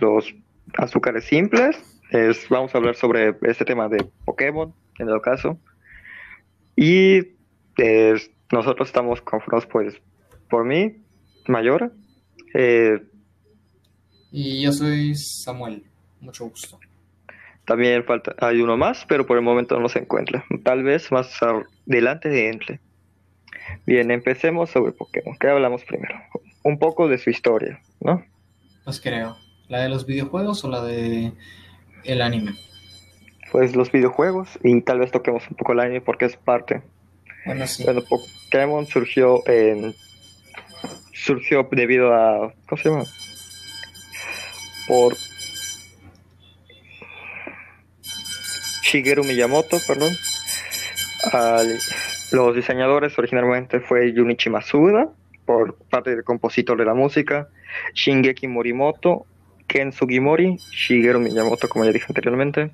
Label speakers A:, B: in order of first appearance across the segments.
A: los azúcares simples. Es, vamos a hablar sobre este tema de Pokémon, en el caso. Y nosotros estamos conformados, pues, por mí, Mayor. Eh,
B: y yo soy Samuel. Mucho gusto.
A: También falta, hay uno más, pero por el momento no se encuentra. Tal vez más adelante de entre. Bien, empecemos sobre Pokémon. ¿Qué hablamos primero? Un poco de su historia, ¿no?
B: Pues creo. ¿La de los videojuegos o la de el anime?
A: Pues los videojuegos y tal vez toquemos un poco el anime porque es parte.
B: Bueno, sí.
A: Bueno, Pokémon surgió en surgió debido a ¿cómo se llama? Por Shigeru Miyamoto, perdón. los diseñadores originalmente fue Junichi Masuda, por parte del compositor de la música, Shingeki Morimoto, Ken Sugimori, Shigeru Miyamoto, como ya dije anteriormente,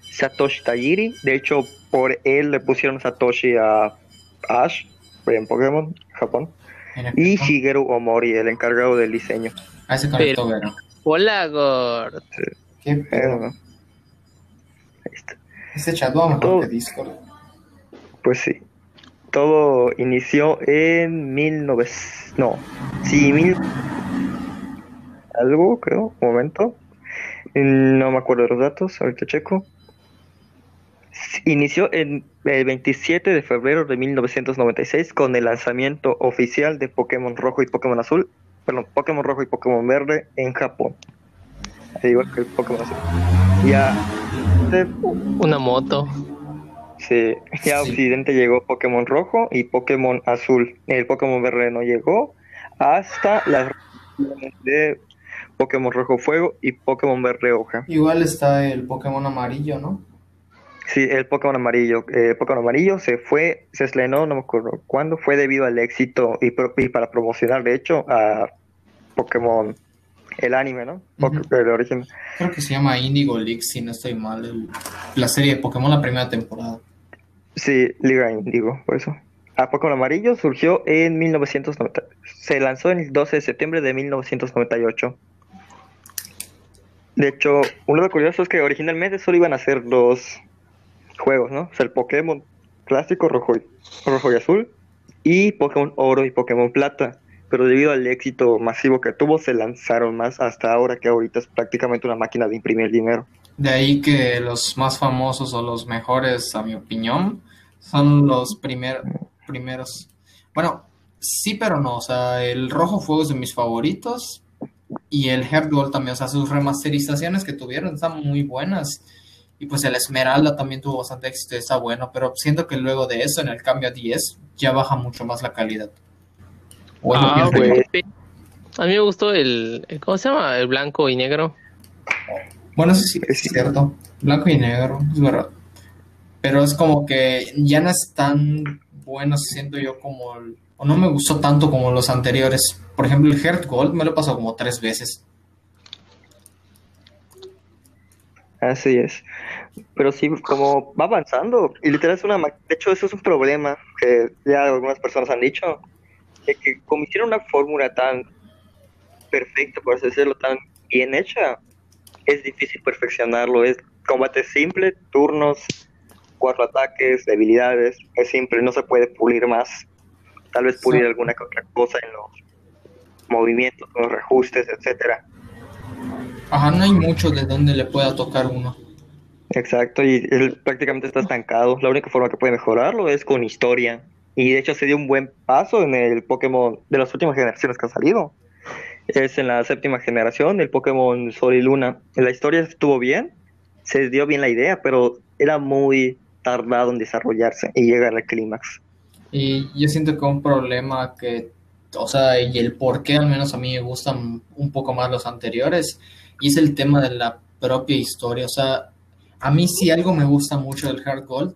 A: Satoshi Tajiri, de hecho por él le pusieron Satoshi a Ash en Pokémon, Japón, y Shigeru Omori, el encargado del diseño.
B: Ah, conectó,
C: Hola, Gord.
B: ¿Qué pedo? Ahí está. Este chat va mejor que Discord.
A: Pues sí. Todo inició en 1900. No. Sí, mil. Algo, creo. Un momento. No me acuerdo de los datos. Ahorita checo. Inició en el 27 de febrero de 1996 con el lanzamiento oficial de Pokémon Rojo y Pokémon Azul. Perdón, Pokémon Rojo y Pokémon Verde en Japón. Igual que el Pokémon Azul. Ya
C: una moto.
A: Sí, ya a Occidente llegó Pokémon Rojo y Pokémon Azul. El Pokémon Verde no llegó hasta las de Pokémon Rojo Fuego y Pokémon Verde Hoja.
B: Igual está el Pokémon Amarillo, ¿no?
A: Sí, el Pokémon Amarillo. Eh, Pokémon Amarillo se fue, se estrenó, no me acuerdo cuándo, fue debido al éxito y, y para promocionar, de hecho, a Pokémon el anime, ¿no? El origen.
B: Creo que se llama Indigo League, si no estoy mal. la serie de Pokémon, la primera temporada.
A: Sí, Liga Indigo, por eso. A Pokémon Amarillo surgió en 1990. Se lanzó el 12 de septiembre de 1998. De hecho, uno de los curiosos es que originalmente solo iban a ser dos juegos, ¿no? O sea, el Pokémon clásico rojo y, rojo y azul y Pokémon oro y Pokémon plata pero debido al éxito masivo que tuvo, se lanzaron más hasta ahora, que ahorita es prácticamente una máquina de imprimir dinero.
B: De ahí que los más famosos o los mejores, a mi opinión, son los primeros. Bueno, sí, pero no. O sea, el Rojo Fuego es de mis favoritos. Y el Gold también. O sea, sus remasterizaciones que tuvieron están muy buenas. Y pues el Esmeralda también tuvo bastante éxito y está bueno. Pero siento que luego de eso, en el cambio a 10, ya baja mucho más la calidad.
C: Ah, a mí me gustó el, ¿cómo se llama? El blanco y negro.
B: Bueno, eso sí es cierto. Blanco y negro, es verdad. Pero es como que ya no es tan bueno, siento yo, como... o no me gustó tanto como los anteriores. Por ejemplo, el Heart Gold me lo he pasado como tres veces.
A: Así es. Pero sí, como va avanzando. Y literal es una... De hecho, eso es un problema que ya algunas personas han dicho de que como hicieron una fórmula tan perfecta, por así decirlo, tan bien hecha, es difícil perfeccionarlo. Es combate simple, turnos, cuatro ataques, debilidades, es simple, no se puede pulir más. Tal vez pulir alguna otra cosa en los movimientos, los reajustes, etcétera.
B: Ajá, no hay mucho de donde le pueda tocar uno.
A: Exacto, y él prácticamente está estancado. La única forma que puede mejorarlo es con historia. Y de hecho se dio un buen paso en el Pokémon de las últimas generaciones que han salido. Es en la séptima generación, el Pokémon Sol y Luna. La historia estuvo bien, se dio bien la idea, pero era muy tardado en desarrollarse y llegar al clímax.
B: Y yo siento que un problema que, o sea, y el por qué al menos a mí me gustan un poco más los anteriores, y es el tema de la propia historia. O sea, a mí si algo me gusta mucho del Hard Gold,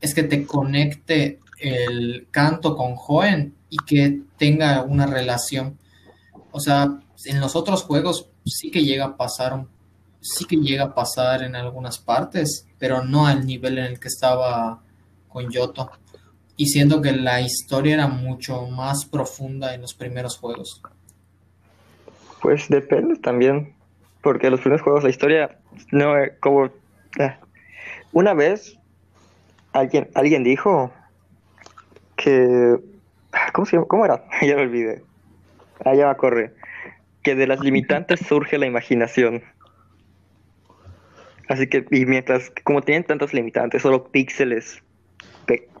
B: es que te conecte el canto con Joen y que tenga una relación. O sea, en los otros juegos sí que llega a pasar, sí que llega a pasar en algunas partes, pero no al nivel en el que estaba con Yoto. Y siento que la historia era mucho más profunda en los primeros juegos.
A: Pues depende también. Porque los primeros juegos, la historia, no, eh, como... eh, Una vez, alguien, alguien dijo que... ¿Cómo se llama? ¿Cómo era? ya me olvidé. Ah, ya va a correr. Que de las limitantes surge la imaginación. Así que, y mientras, como tienen tantas limitantes, solo píxeles,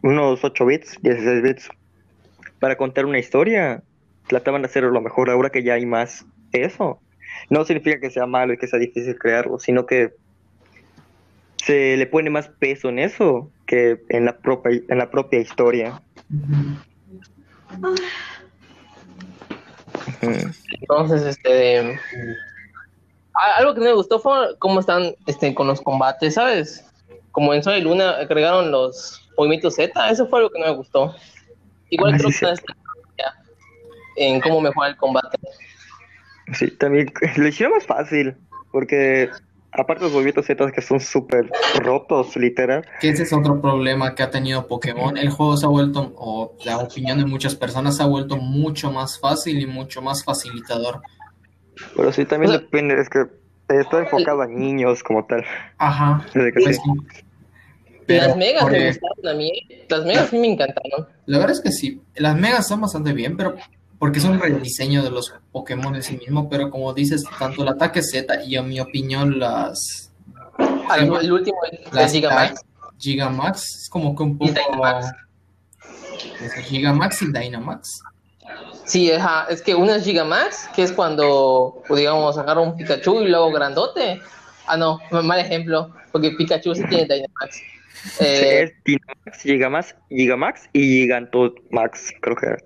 A: unos 8 bits, 16 bits, para contar una historia, trataban de hacerlo lo mejor. Ahora que ya hay más eso, no significa que sea malo y que sea difícil crearlo, sino que se le pone más peso en eso que en la propia, en la propia historia.
C: Entonces, este. Algo que no me gustó fue cómo están este, con los combates, ¿sabes? Como en Sol y Luna agregaron los movimientos Z, eso fue algo que no me gustó. Igual
A: Ah,
C: creo
A: sí,
C: que en cómo mejorar el combate.
A: Sí, también lo hicieron más fácil, porque aparte de los movimientos Z que son súper rotos, literal,
B: Que ese es otro problema que ha tenido Pokémon. El juego se ha vuelto, o la opinión de muchas personas, se ha vuelto mucho más fácil y mucho más facilitador.
A: pero sí también
C: O sea-
A: depende, es que está enfocado a niños como tal.
B: Ajá.
A: Desde que
B: Pues
A: sí.
B: sí. Pero,
C: las megas me gustaron a mí. ¿eh? Las megas sí me encantaron.
B: La verdad es que sí, las megas son bastante bien, pero porque son un rediseño de los Pokémon en sí mismo, pero como dices, tanto el ataque Z y en mi opinión las,
C: Ah, el, último es
B: las
C: Gigamax.
B: Gigamax es como que un
C: Y
B: poco
C: Dynamax.
B: Es Gigamax y Dynamax.
C: Sí, ajá, es que una es Gigamax, que es cuando, pues, digamos, agarra un Pikachu y luego grandote. Ah, no, mal ejemplo, porque Pikachu sí tiene Dynamax. Eh,
A: es Dynamax, Gigamax, Gigamax y Gigantomax, creo que era.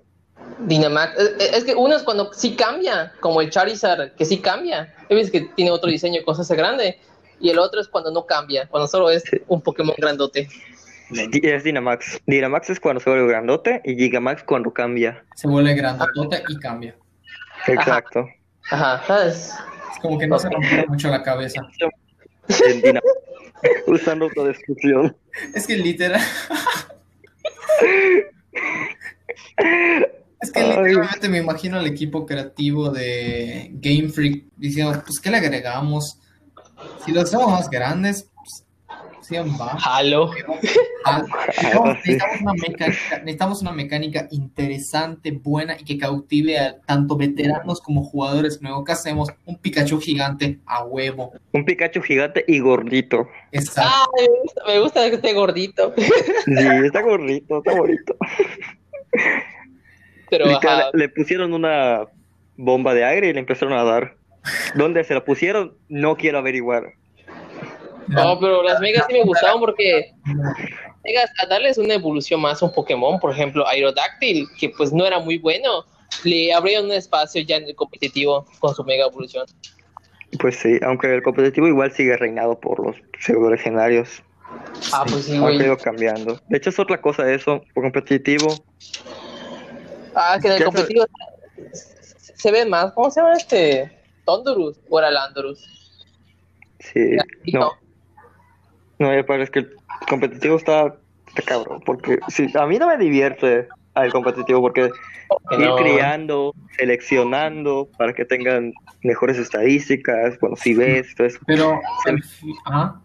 C: Dynamax. Es, es que uno es cuando sí cambia, como el Charizard, que sí cambia. Visto que tiene otro diseño, cosas hace grande. Y el otro es cuando no cambia, cuando solo es
A: Sí.
C: un Pokémon grandote.
A: Es Dynamax. Dynamax es cuando se vuelve grandote y Gigamax cuando cambia.
B: Se vuelve grandotote y cambia.
A: Exacto.
C: Ajá, ¿sabes?
B: Es como que no se rompe mucho la cabeza.
A: En Dynamax. Usando autodestrucción.
B: Es que literal. Es que
A: Ay.
B: literalmente me imagino al equipo creativo de Game Freak diciendo, pues, ¿qué le agregamos? Si los hacemos más grandes,
C: Halo.
B: Ah, necesitamos, una mecánica, necesitamos una mecánica interesante, buena y que cautive a tanto veteranos como jugadores nuevos. ¿Qué hacemos? Un Pikachu gigante a huevo.
A: Un Pikachu gigante y gordito.
B: Exacto.
C: Ay, me gusta, me gusta que esté gordito.
A: Sí, está gordito, está bonito.
C: Pero ajá,
A: le pusieron una bomba de aire y le empezaron a dar. ¿Dónde se la pusieron? No quiero averiguar.
C: No, pero las megas sí me gustaban porque megas, a darles una evolución más a un Pokémon, por ejemplo, Aerodactyl, que pues no era muy bueno, le abrieron un espacio ya en el competitivo con su mega evolución.
A: Pues sí, aunque el competitivo igual sigue reinado por los pseudo legendarios.
C: Ah, pues sí,
A: Ha
C: güey.
A: ido cambiando. De hecho, es otra cosa eso. Por competitivo,
C: Ah, que en el competitivo se- se ve más. ¿Cómo se llama este? Tondurus o era Landorus.
A: sí. No, no, me parece que el competitivo está, está cabrón. Porque sí, a mí no me divierte el competitivo porque ir
C: No.
A: criando, seleccionando para que tengan mejores estadísticas. Bueno, si ves, entonces
B: Pero, al fi- ajá.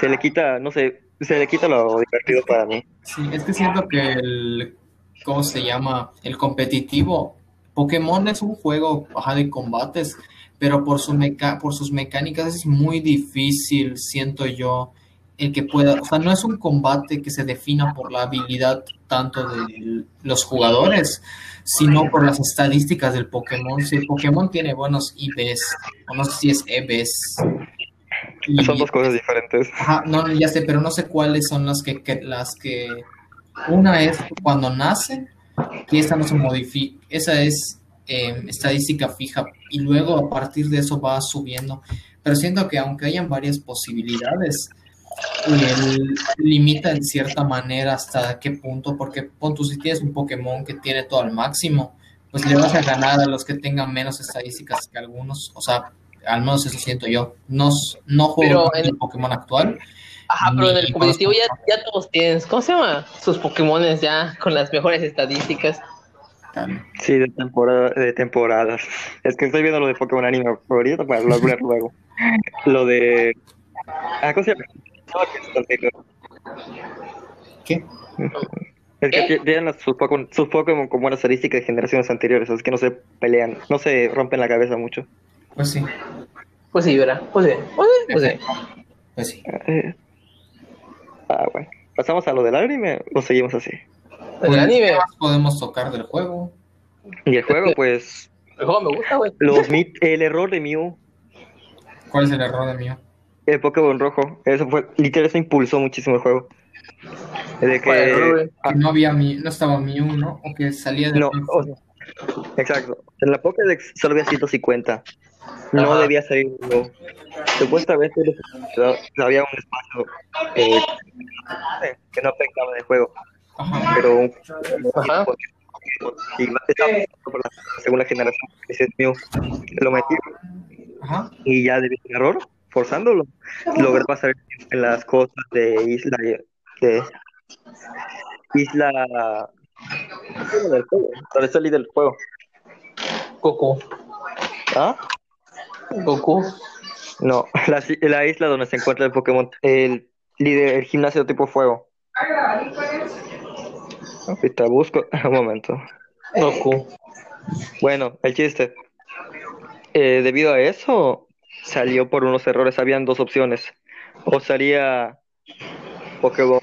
A: se le quita, no sé, se le quita lo divertido para mí.
B: Sí, es que siento que el, ¿cómo se llama? El competitivo. Pokémon es un juego ajá, de combates, pero por, su meca por sus mecánicas es muy difícil, siento yo, el que pueda, o sea, no es un combate que se defina por la habilidad tanto de los jugadores, sino por las estadísticas del Pokémon. Si el Pokémon tiene buenos IVs, o no sé si es EVs, y-
A: Son dos cosas diferentes.
B: Ajá, no, ya sé, pero no sé cuáles son las que, que- las que una es cuando nace, que esa no se modifica, esa es eh, estadística fija y luego a partir de eso va subiendo. Pero siento que aunque hayan varias posibilidades, limita en cierta manera hasta qué punto, porque pon tú si tienes un Pokémon que tiene todo al máximo, pues le vas a ganar a los que tengan menos estadísticas que algunos, o sea, al menos eso siento yo. No, no juego
C: en-
B: el Pokémon actual.
C: Ajá, pero en el competitivo ya, ya todos tienen, ¿cómo se llama? Sus Pokémones ya con las mejores estadísticas.
A: Sí, de, temporada, de temporadas. Es que estoy viendo lo de Pokémon Anime favorito para hablar luego. Lo de. Ah, ¿cómo se llama?
B: ¿Qué?
A: Es que tienen sus Pokémon, sus Pokémon con buenas estadísticas de generaciones anteriores, es que no se pelean, no se rompen la cabeza mucho.
B: Pues sí.
C: Pues sí, ¿verdad? Pues sí. Pues sí. Pues sí.
B: Pues sí.
A: Eh, Ah, bueno. ¿Pasamos a lo del anime o seguimos así?
C: El
B: Pues,
C: anime.
B: ¿qué más podemos tocar del juego?
A: Y el juego, pues,
C: El juego me gusta, güey.
A: los mit el error de Mew,
B: ¿Cuál es el error de mío?
A: el Pokémon rojo, eso fue, literal, eso impulsó muchísimo el juego. De
C: ¿Cuál error,
A: que, ah,
B: no había mi, no estaba Mew, ¿no? O que salía de
A: no, o- exacto, en la Pokédex solo había 150, no
C: Ajá.
A: debía salir Mew. Supuestamente había un espacio eh, que no afectaba el juego,
B: Ajá.
A: pero
C: Ajá.
A: y estaba por la segunda generación, que es Mew, lo metí
B: Ajá.
A: y ya de error, forzándolo, logré pasar en las cosas de isla de isla del juego, donde líder del juego.
C: Goku.
A: ¿Ah?
C: Goku.
A: No, la, la isla donde se encuentra el Pokémon, el líder, el gimnasio tipo fuego. Ahorita busco, un momento.
C: Goku.
A: Bueno, el chiste. Eh, debido a eso, salió por unos errores. Habían dos opciones. O salía Pokémon,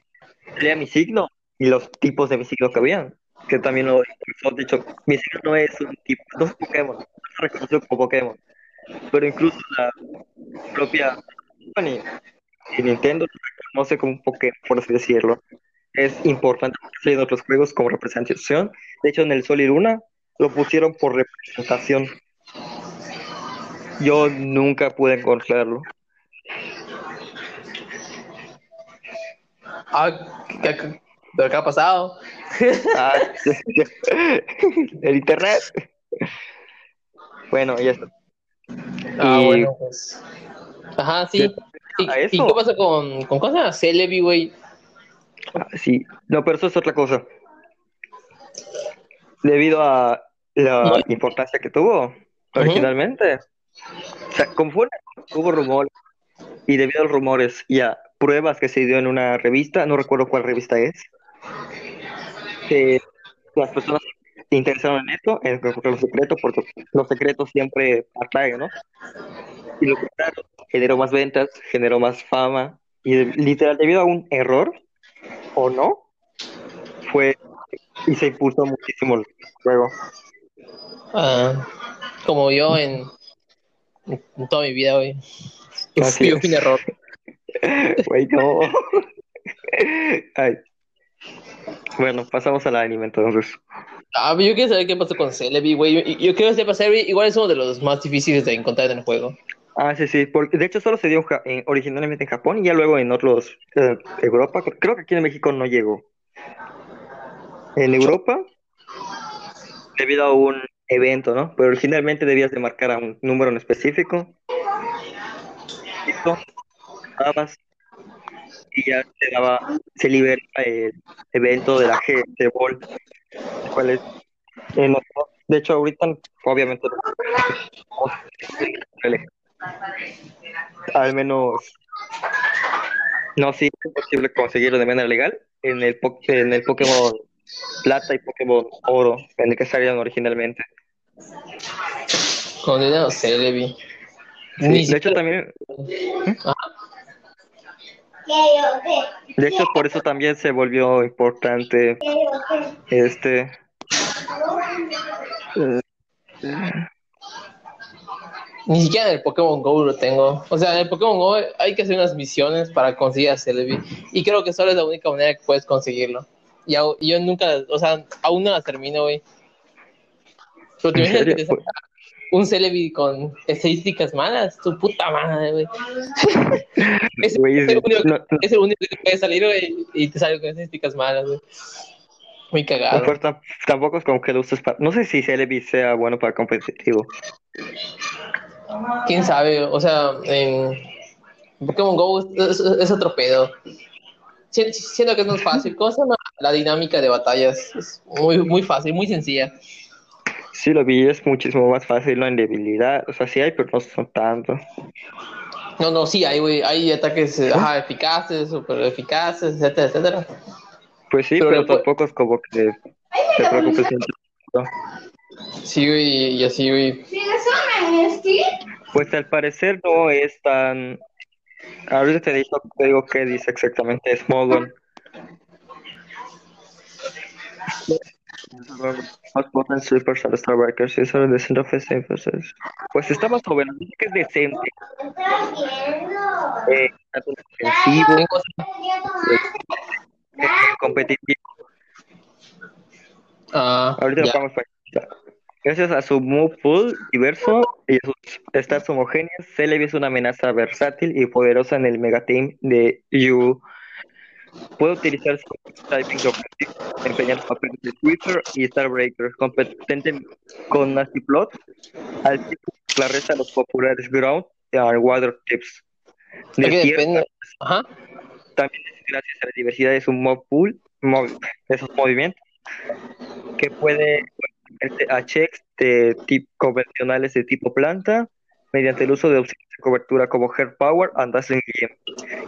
A: salía mi signo y los tipos de mi signo que habían. Que también lo he dicho. Mi signo no es un tipo, no es Pokémon, no es reconocido como Pokémon. Pero incluso la propia Sony y Nintendo lo reconoce como un Pokémon, por así decirlo. Es importante en otros juegos como representación. De hecho, en el Sol y Luna lo pusieron por representación. Yo nunca pude encontrarlo.
C: Ah, ¿qué, qué, ¿pero qué ha pasado?
A: Ah, el internet. Bueno, y eso.
C: Ah,
A: Y-
C: bueno, pues. Ajá, sí. ¿Y, qué pasa con, con cosas? Celebi, güey.
A: Ah, sí, no, pero eso es otra cosa. Debido a la importancia que tuvo originalmente. O sea, como fue, hubo rumores y debido a los rumores y a pruebas que se dio en una revista, no recuerdo cuál revista es, que las personas interesaron en esto, en los secretos, porque los secretos siempre atraen, ¿no? Y lo encontraron, generó más ventas, generó más fama, y literal, debido a un error, o no, fue y se impulsó muchísimo el juego.
C: Ah, como yo en, en toda mi vida, güey.
A: Así
C: Yo fui un error.
A: Güey, no. Ay. Bueno, pasamos al anime entonces.
C: Ah, yo quiero saber qué pasó con Celebi, güey. Yo, yo quiero sepa Celebi, igual es uno de los más difíciles de encontrar en el juego.
A: Ah, sí, sí. porque de hecho, solo se dio en originalmente en Japón y ya luego en otros, eh, Europa. Creo que aquí en México no llegó. En Europa, debido a un evento, ¿no? Pero originalmente debías de marcar a un número en específico. Y ya se daba, se libera el evento de la G de Ball. ¿Cuál es? Eh, no, de hecho, ahorita, obviamente, al menos no sí es posible conseguirlo de manera legal en el po- en el Pokémon Plata y Pokémon Oro en el que salieron originalmente
C: Con el Celebi.
A: Sí,
C: Ni
A: de hecho también de hecho por eso también se volvió importante este eh,
C: Ni siquiera en el Pokémon Go lo tengo. O sea, en el Pokémon Go hay que hacer unas misiones para conseguir a Celebi. Y creo que solo es la única manera que puedes conseguirlo. Y y yo nunca, o sea, aún no las termino, güey. Pero te
A: ¿En
C: imaginas un Celebi con estadísticas malas, tu puta madre, güey. es,
A: güey,
C: es el único,
A: no- no-
C: es el único que puede salir, güey, y te sale con estadísticas malas, güey. Muy cagado.
A: tam- tampoco es como que lo uses para no sé si Celebi sea bueno para competitivo
C: quién sabe, o sea, en Pokémon Go es, otro pedo. Si- Siento que es más fácil. ¿Cómo se llama la dinámica de batallas? Es muy, muy fácil, muy sencilla.
A: Sí, lo vi, es muchísimo más fácil, en debilidad. O sea, sí hay, pero no son tanto.
C: No, no, sí, hay, güey. Hay ataques ajá, eficaces, super eficaces, etcétera, etcétera.
A: Pues sí,
C: Pero
A: pero, tampoco es como que te preocupes.
C: Sí, güey, y así, güey.
A: Pues al parecer no es tan... Ahorita te digo, te digo qué dice exactamente Smogon. Most potent sweepers are Starbreakers. These are decent offensive forces. Pues está más menos, dice que es decente. Eh, defensivo, competitivo.
C: Ah,
A: Ahorita lo vamos para Gracias a su move pool diverso y a sus stats homogéneas, Celebi es una amenaza versátil y poderosa en el megateam de Yu. Puede utilizar su typing de objetivo, desempeñar los papeles de Twitter y Starbreaker, competente con Nasty Plot, al tipo la resta de los populares Ground y Water Tips. De tierra.
C: Ajá.
A: también es gracias a la diversidad de su mob pool, mov- de sus movimientos, que puede a checks de tipo convencionales de tipo planta mediante el uso de opciones de cobertura como Hair Power and Dazzling Gleam,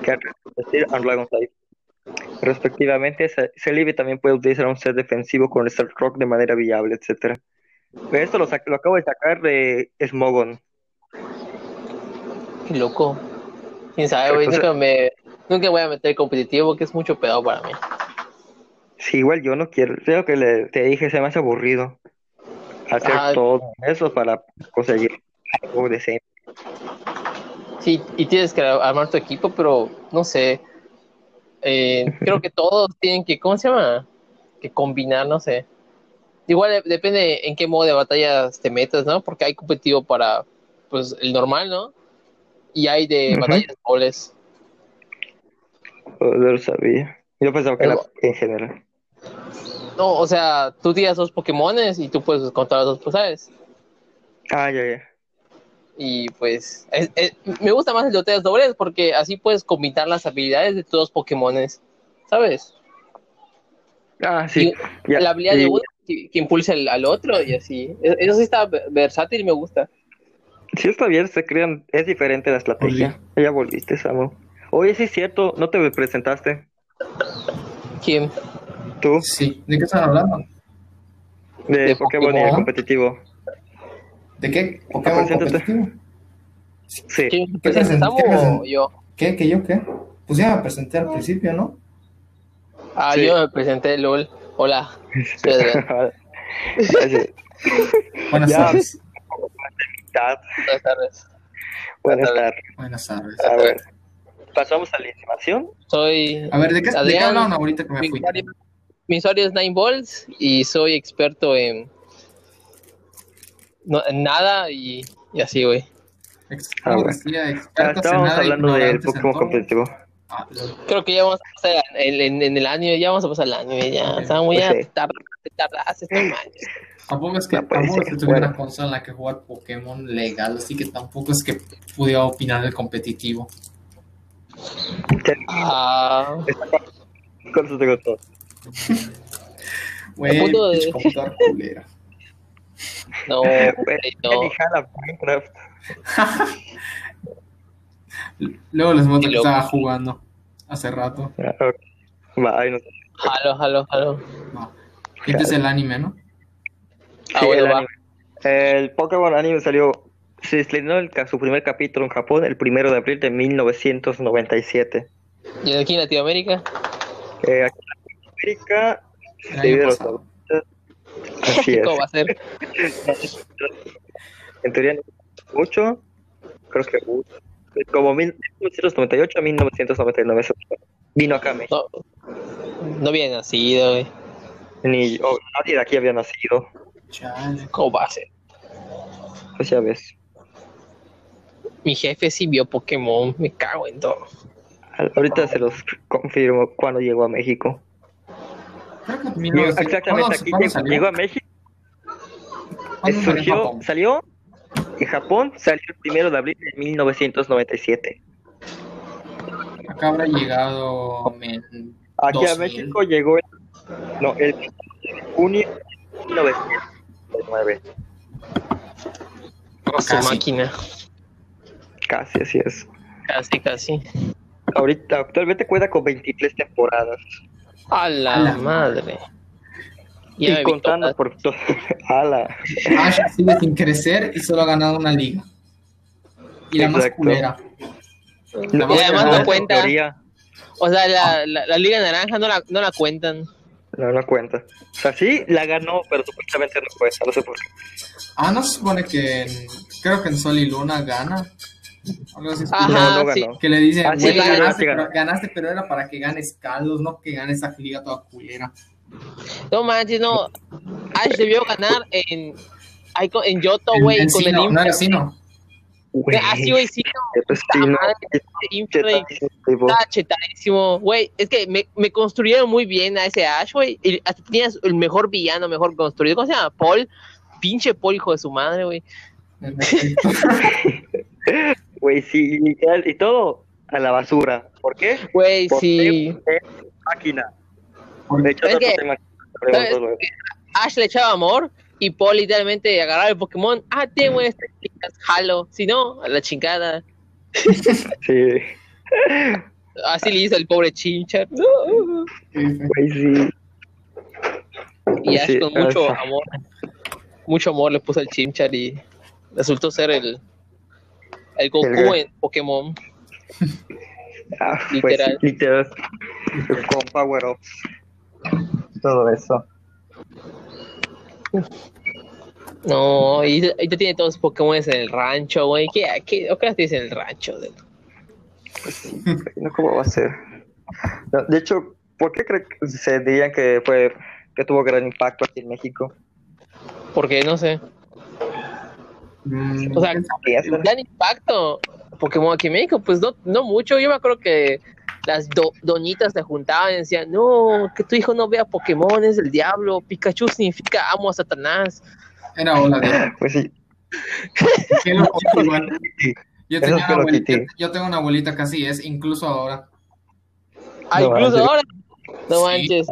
A: que han resistir a Dragon Type. Respectivamente, Ce- Celebi también puede utilizar un set defensivo con Star Rock de manera viable, etcétera. Pero Esto lo, lo acabo de sacar de Smogon.
C: Qué loco. Quién sabe, güey. Nunca me. Nunca voy a meter competitivo, que es mucho pedo para mí.
A: Sí, igual yo no quiero, creo que le, te dije, se me hace aburrido hacer
C: Ajá.
A: todo eso para conseguir algo decente.
C: Sí, y tienes que armar tu equipo, pero no sé. Eh, creo que todos tienen que, ¿cómo se llama? Que combinar, no sé. Igual de- depende en qué modo de batallas te metas, ¿no? Porque hay competitivo para, pues, el normal, ¿no? Y hay de
A: Ujú.
C: batallas dobles.
A: No lo sabía. Yo pensaba que era en general.
C: No, o sea, tú tiras dos Pokémones y tú puedes contar los dos, pues, ¿sabes?
A: Ah, ya, ya.
C: Y pues, es- es- me gusta más el de batallas dobles porque así puedes combinar las habilidades de todos los Pokémones, ¿sabes?
A: Ah, sí.
C: Y
A: ya.
C: la habilidad
A: Y-
C: de uno que, que impulsa al, al otro y así. E- Eso sí está ve- versátil y me gusta.
A: Sí, está bien, se crean, es diferente la estrategia. Ya volviste, Samu. Oye, sí es cierto, no te presentaste.
C: ¿Quién?
A: Tú,
B: Sí, ¿de qué están hablando?
A: de,
C: De
A: Pokémon y el competitivo.
B: ¿De qué? ¿Pokémon competitivo?
A: Sí.
C: ¿Quién
B: ¿Qué
C: presentamos
B: qué
C: o
B: present-
C: yo?
B: ¿Qué? ¿Que yo qué? Pues ya me presenté al principio, ¿no?
C: Ah,
A: Sí.
C: yo me presenté, LOL. Hola. soy Adrián.
B: Buenas
A: Ya.
B: tardes.
C: Buenas tardes.
A: Buenas tardes.
B: Buenas tardes.
A: A ver, pasamos a la animación.
C: Soy
B: A ver, ¿de qué, ¿de qué
C: Adrián,
B: hablaron ahorita que me fui?
C: Mi usuario es Nine Balls y soy experto en, no, en nada y, y así, güey.
A: Ah,
B: ¿cómo
A: bueno. Ah, estábamos hablando del Pokémon competitivo.
B: Ah, lo-
C: Creo que ya vamos a pasar en, en- en el año, ya vamos a pasar el año, ya. Muy
A: Pues sí.
C: a tardaste.
B: Tampoco es que,
A: No puede
B: tampoco es que tuviera
A: Bueno.
B: una consola en la que jugar Pokémon legal, así que tampoco es que pudiera opinar del competitivo.
C: Ah,
A: ¿Cuál se te gustó?
B: Güey,
C: punto de-
B: computadora culera.
C: no, güey, no.
A: jala Minecraft.
B: Luego les muestro que estaba jugando hace rato.
A: Ahí no.
C: Jalo, jalo, jalo.
B: No. Este es el anime, ¿no?
C: Ah,
A: Sí,
C: bueno,
A: el
C: va.
A: anime. El Pokémon anime salió, se estrenó el, su primer capítulo en Japón el primero de abril de 1997.
C: ¿Y aquí en Latinoamérica?
A: Eh, aquí en América,
B: El
A: Sí,
B: año
A: de los
B: pasado.
A: así es.
C: ¿Cómo va a ser?
A: En teoría no mucho, creo que uh, como 1998 a 1999 eso fue. vino acá a México.
C: No, no había nacido, güey.
A: Ni oh, nadie de aquí había nacido,
B: Chale.
C: ¿Cómo va a ser?
A: pues ya ves.
C: Mi jefe sí vio Pokémon, me cago en todo.
A: Ahorita se los confirmo cuando llegó a México.
B: Creo que
A: Llegó-
B: 1900
A: exactamente,
B: ¿cuándo-
A: aquí llegó, a México,
B: ¿Cuándo salió en
A: surgió,
B: Japón?
A: salió en Japón, salió el primero de abril de 1997.
B: Acá habrá llegado en
A: Aquí a
B: 2000.
A: México llegó el, no, el junio de 1900. 29.
C: Con su
B: Casi.
C: máquina.
A: Casi, así es.
C: Casi, casi.
A: Ahorita, actualmente cuenta con 23 temporadas.
C: A la
B: A la
C: madre.
A: Y, contando
C: todas.
A: por todo. Ala.
B: Ash sigue sin crecer y solo ha ganado una liga. Y la más
A: Exacto.
B: culera.
A: La
C: Y además
A: más
C: no cuenta.
A: teoría,
C: O sea, la, la, la Liga Naranja no la, no la cuentan.
A: No, no cuenta. O sea, sí la ganó, pero supuestamente no cuenta. No sé por qué.
B: Ah, no se supone que en- creo que en Sol y Luna gana. Algo así.
C: Ajá,
A: no, no
C: sí.
A: ganó.
B: Que le dicen,
A: Ah, sí,
B: güey,
C: ganó,
B: ganaste, pero, ganaste, pero era para que ganes Carlos, no que ganes esa liga toda culera.
C: No manches, no. Ash debió ganar en, en Yoto, güey,
B: en
C: con el
B: Sino, no era Sino.
A: Güey,
C: Ah, sí, güey, güey.
A: chetadísimo.
C: Güey. Es que me, me construyeron muy bien a ese Ash, güey. Y hasta tenías el mejor villano, mejor construido. ¿Cómo se llama? Paul. Pinche Paul, hijo de su madre, güey.
A: Güey, sí, literal, y todo a la basura. ¿Por qué?
C: Güey, sí.
A: máquina. De.
C: Ash le echaba amor y Paul literalmente agarraba el Pokémon. Ah, tengo estas chicas, jalo. Si no, a la chingada.
A: Sí,
C: Así le hizo el pobre Chinchar.
A: güey, sí.
C: Y Ash
A: Sí,
C: con mucho amor. Mucho amor le puso al Chimchar y resultó ser el, el Goku
A: El-
C: en Pokémon.
A: Ah, pues,
C: Literal.
A: literal. Con Power Ups. Todo eso.
C: No, y ahí te tiene todos los Pokémon en el rancho, güey. ¿Qué, qué, ¿O qué las tienes en el rancho? de-
A: No, ¿Cómo va a ser? No, de hecho, ¿por qué creen que se dirían que fue que tuvo gran impacto aquí en México?
C: Porque no sé.
B: Mm,
C: O sea,
A: Piensan.
C: gran impacto Pokémon aquí en México, pues no, no mucho. Yo me acuerdo que las do- doñitas se juntaban y decían, no, que tu hijo no vea Pokémon, es el diablo. Pikachu significa amo a Satanás.
B: era hola de
A: Pues sí,
B: Hello. Yo, tenía abuelita, yo tengo una abuelita que así es, incluso ahora.
C: Ah,
A: No,
C: incluso ahora. No
B: Sí.
C: manches.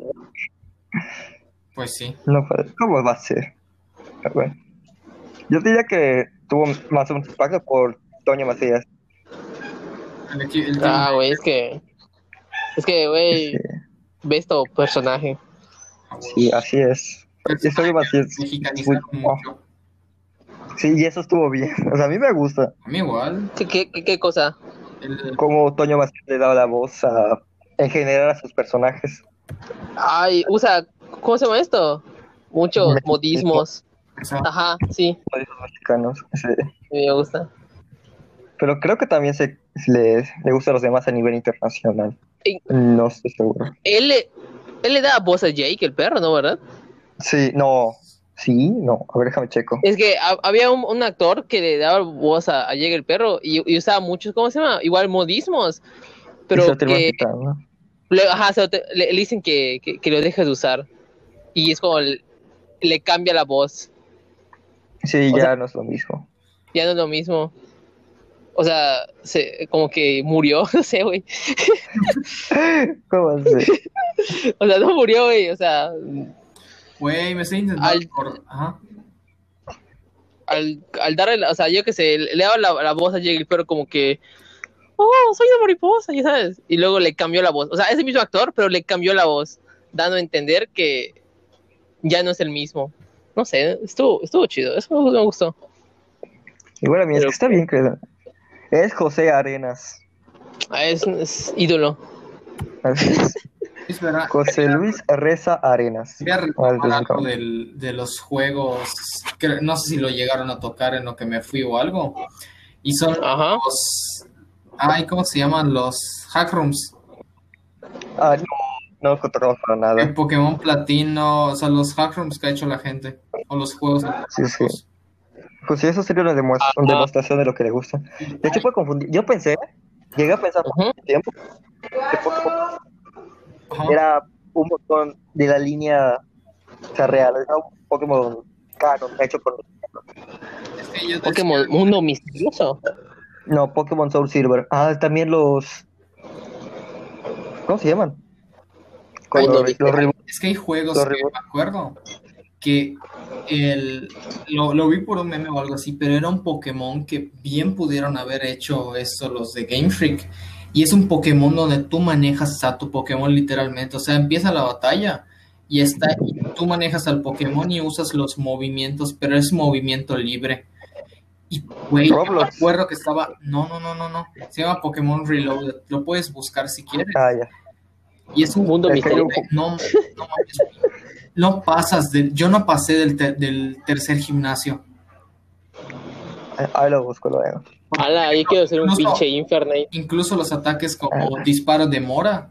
B: Pues sí.
A: no, ¿cómo va a ser? Bueno. Yo diría que tuvo más un impacto por Toño Macías.
C: Ah, güey, es que. Es que, güey,
A: Sí,
C: ves tu personaje.
A: sí, así es. Y Toño Macías.
B: mexicanizaron
A: muy-
B: mucho.
A: Sí, y eso estuvo bien. O sea, a mí me gusta
B: A mí igual.
C: ¿Qué, qué, qué, qué cosa?
B: El-
A: cómo Toño Macías le daba la voz a, en general a sus personajes.
C: Ay, usa. ¿Cómo se llama esto? Muchos modismos. Ajá, sí,
A: mexicanos. Sí.
C: me gusta.
A: Pero creo que también se le, le gusta a los demás a nivel internacional.
C: Sí.
A: No estoy seguro.
C: Él le, él le da voz a Jake, el perro, ¿no? ¿Verdad?
A: Sí, no. Sí, no. A ver, déjame checo.
C: Es que ha- había un, un actor que le daba voz a, a Jake, el perro, y, y usaba muchos, ¿cómo se llama? Igual modismos.
A: Y
C: Pero
A: se
C: que,
A: quitando.
C: le, ajá, se te- le, le dicen que, que, que lo deje de usar. Y es como le, le cambia la voz.
A: Sí,
C: o
A: ya
C: sea-
A: no es lo mismo.
C: Ya no es lo mismo. O sea, se, como que murió, no sé, güey.
A: ¿Cómo así?
C: O sea, no murió, güey. O sea,
B: Güey, me estoy intentando.
C: Al-
B: por- Ajá.
C: al, al darle, o sea, yo que sé, le daba la, la voz a Jake, pero como que, oh, soy una mariposa, ya sabes. Y luego le cambió la voz. O sea, es el mismo actor, pero le cambió la voz, dando a entender que ya no es el mismo. No sé, estuvo, estuvo chido, eso me gustó.
A: Igual a mí es que está bien que es José Arenas.
C: Ah, Es, es ídolo.
A: Es.
B: Verdad.
A: José Luis Reza Arenas.
B: Voy a algo del- de los juegos. que no sé si lo llegaron a tocar en lo que me fui o algo. Y son
C: Ajá.
B: los. Ay, ¿cómo se llaman? Los hackrooms.
A: Ah, no, no tocamos para
B: El
A: nada.
B: Pokémon Platino. O sea, los hackrooms que ha hecho la gente. O los juegos.
A: Sí, sí. Pues sí, eso sería una, demostración de lo que le gusta. De hecho, puede confundir. Yo pensé, llegué a pensar por
C: Ujú.
A: mucho tiempo que Pokémon
B: Ajá.
A: era un botón de la línea o sea, real, era un Pokémon canon hecho por
B: Es que yo decía-
C: Pokémon Mundo Misterioso.
A: no Pokémon Soul Silver. Ah, también los ¿cómo se llaman? Los, los
B: Es que hay juegos que me acuerdo que el, lo, lo, vi por un meme o algo así, pero era un Pokémon que bien pudieron haber hecho esto los de Game Freak. Y es un Pokémon donde tú manejas a tu Pokémon literalmente. O sea, empieza la batalla y está y tú manejas al Pokémon y usas los movimientos, pero es movimiento libre. Y, güey, me acuerdo que estaba. No, no, no, no, no. Se llama Pokémon Reloaded. Lo puedes buscar si quieres.
A: Ah, ya.
B: Y es un mundo misterioso. No, no, no pasas de. Yo no pasé del, del tercer gimnasio.
A: Ahí lo busco, lo veo.
C: Ala, ahí quiero hacer un pinche Infernape.
B: Incluso los ataques como ah. disparo de mora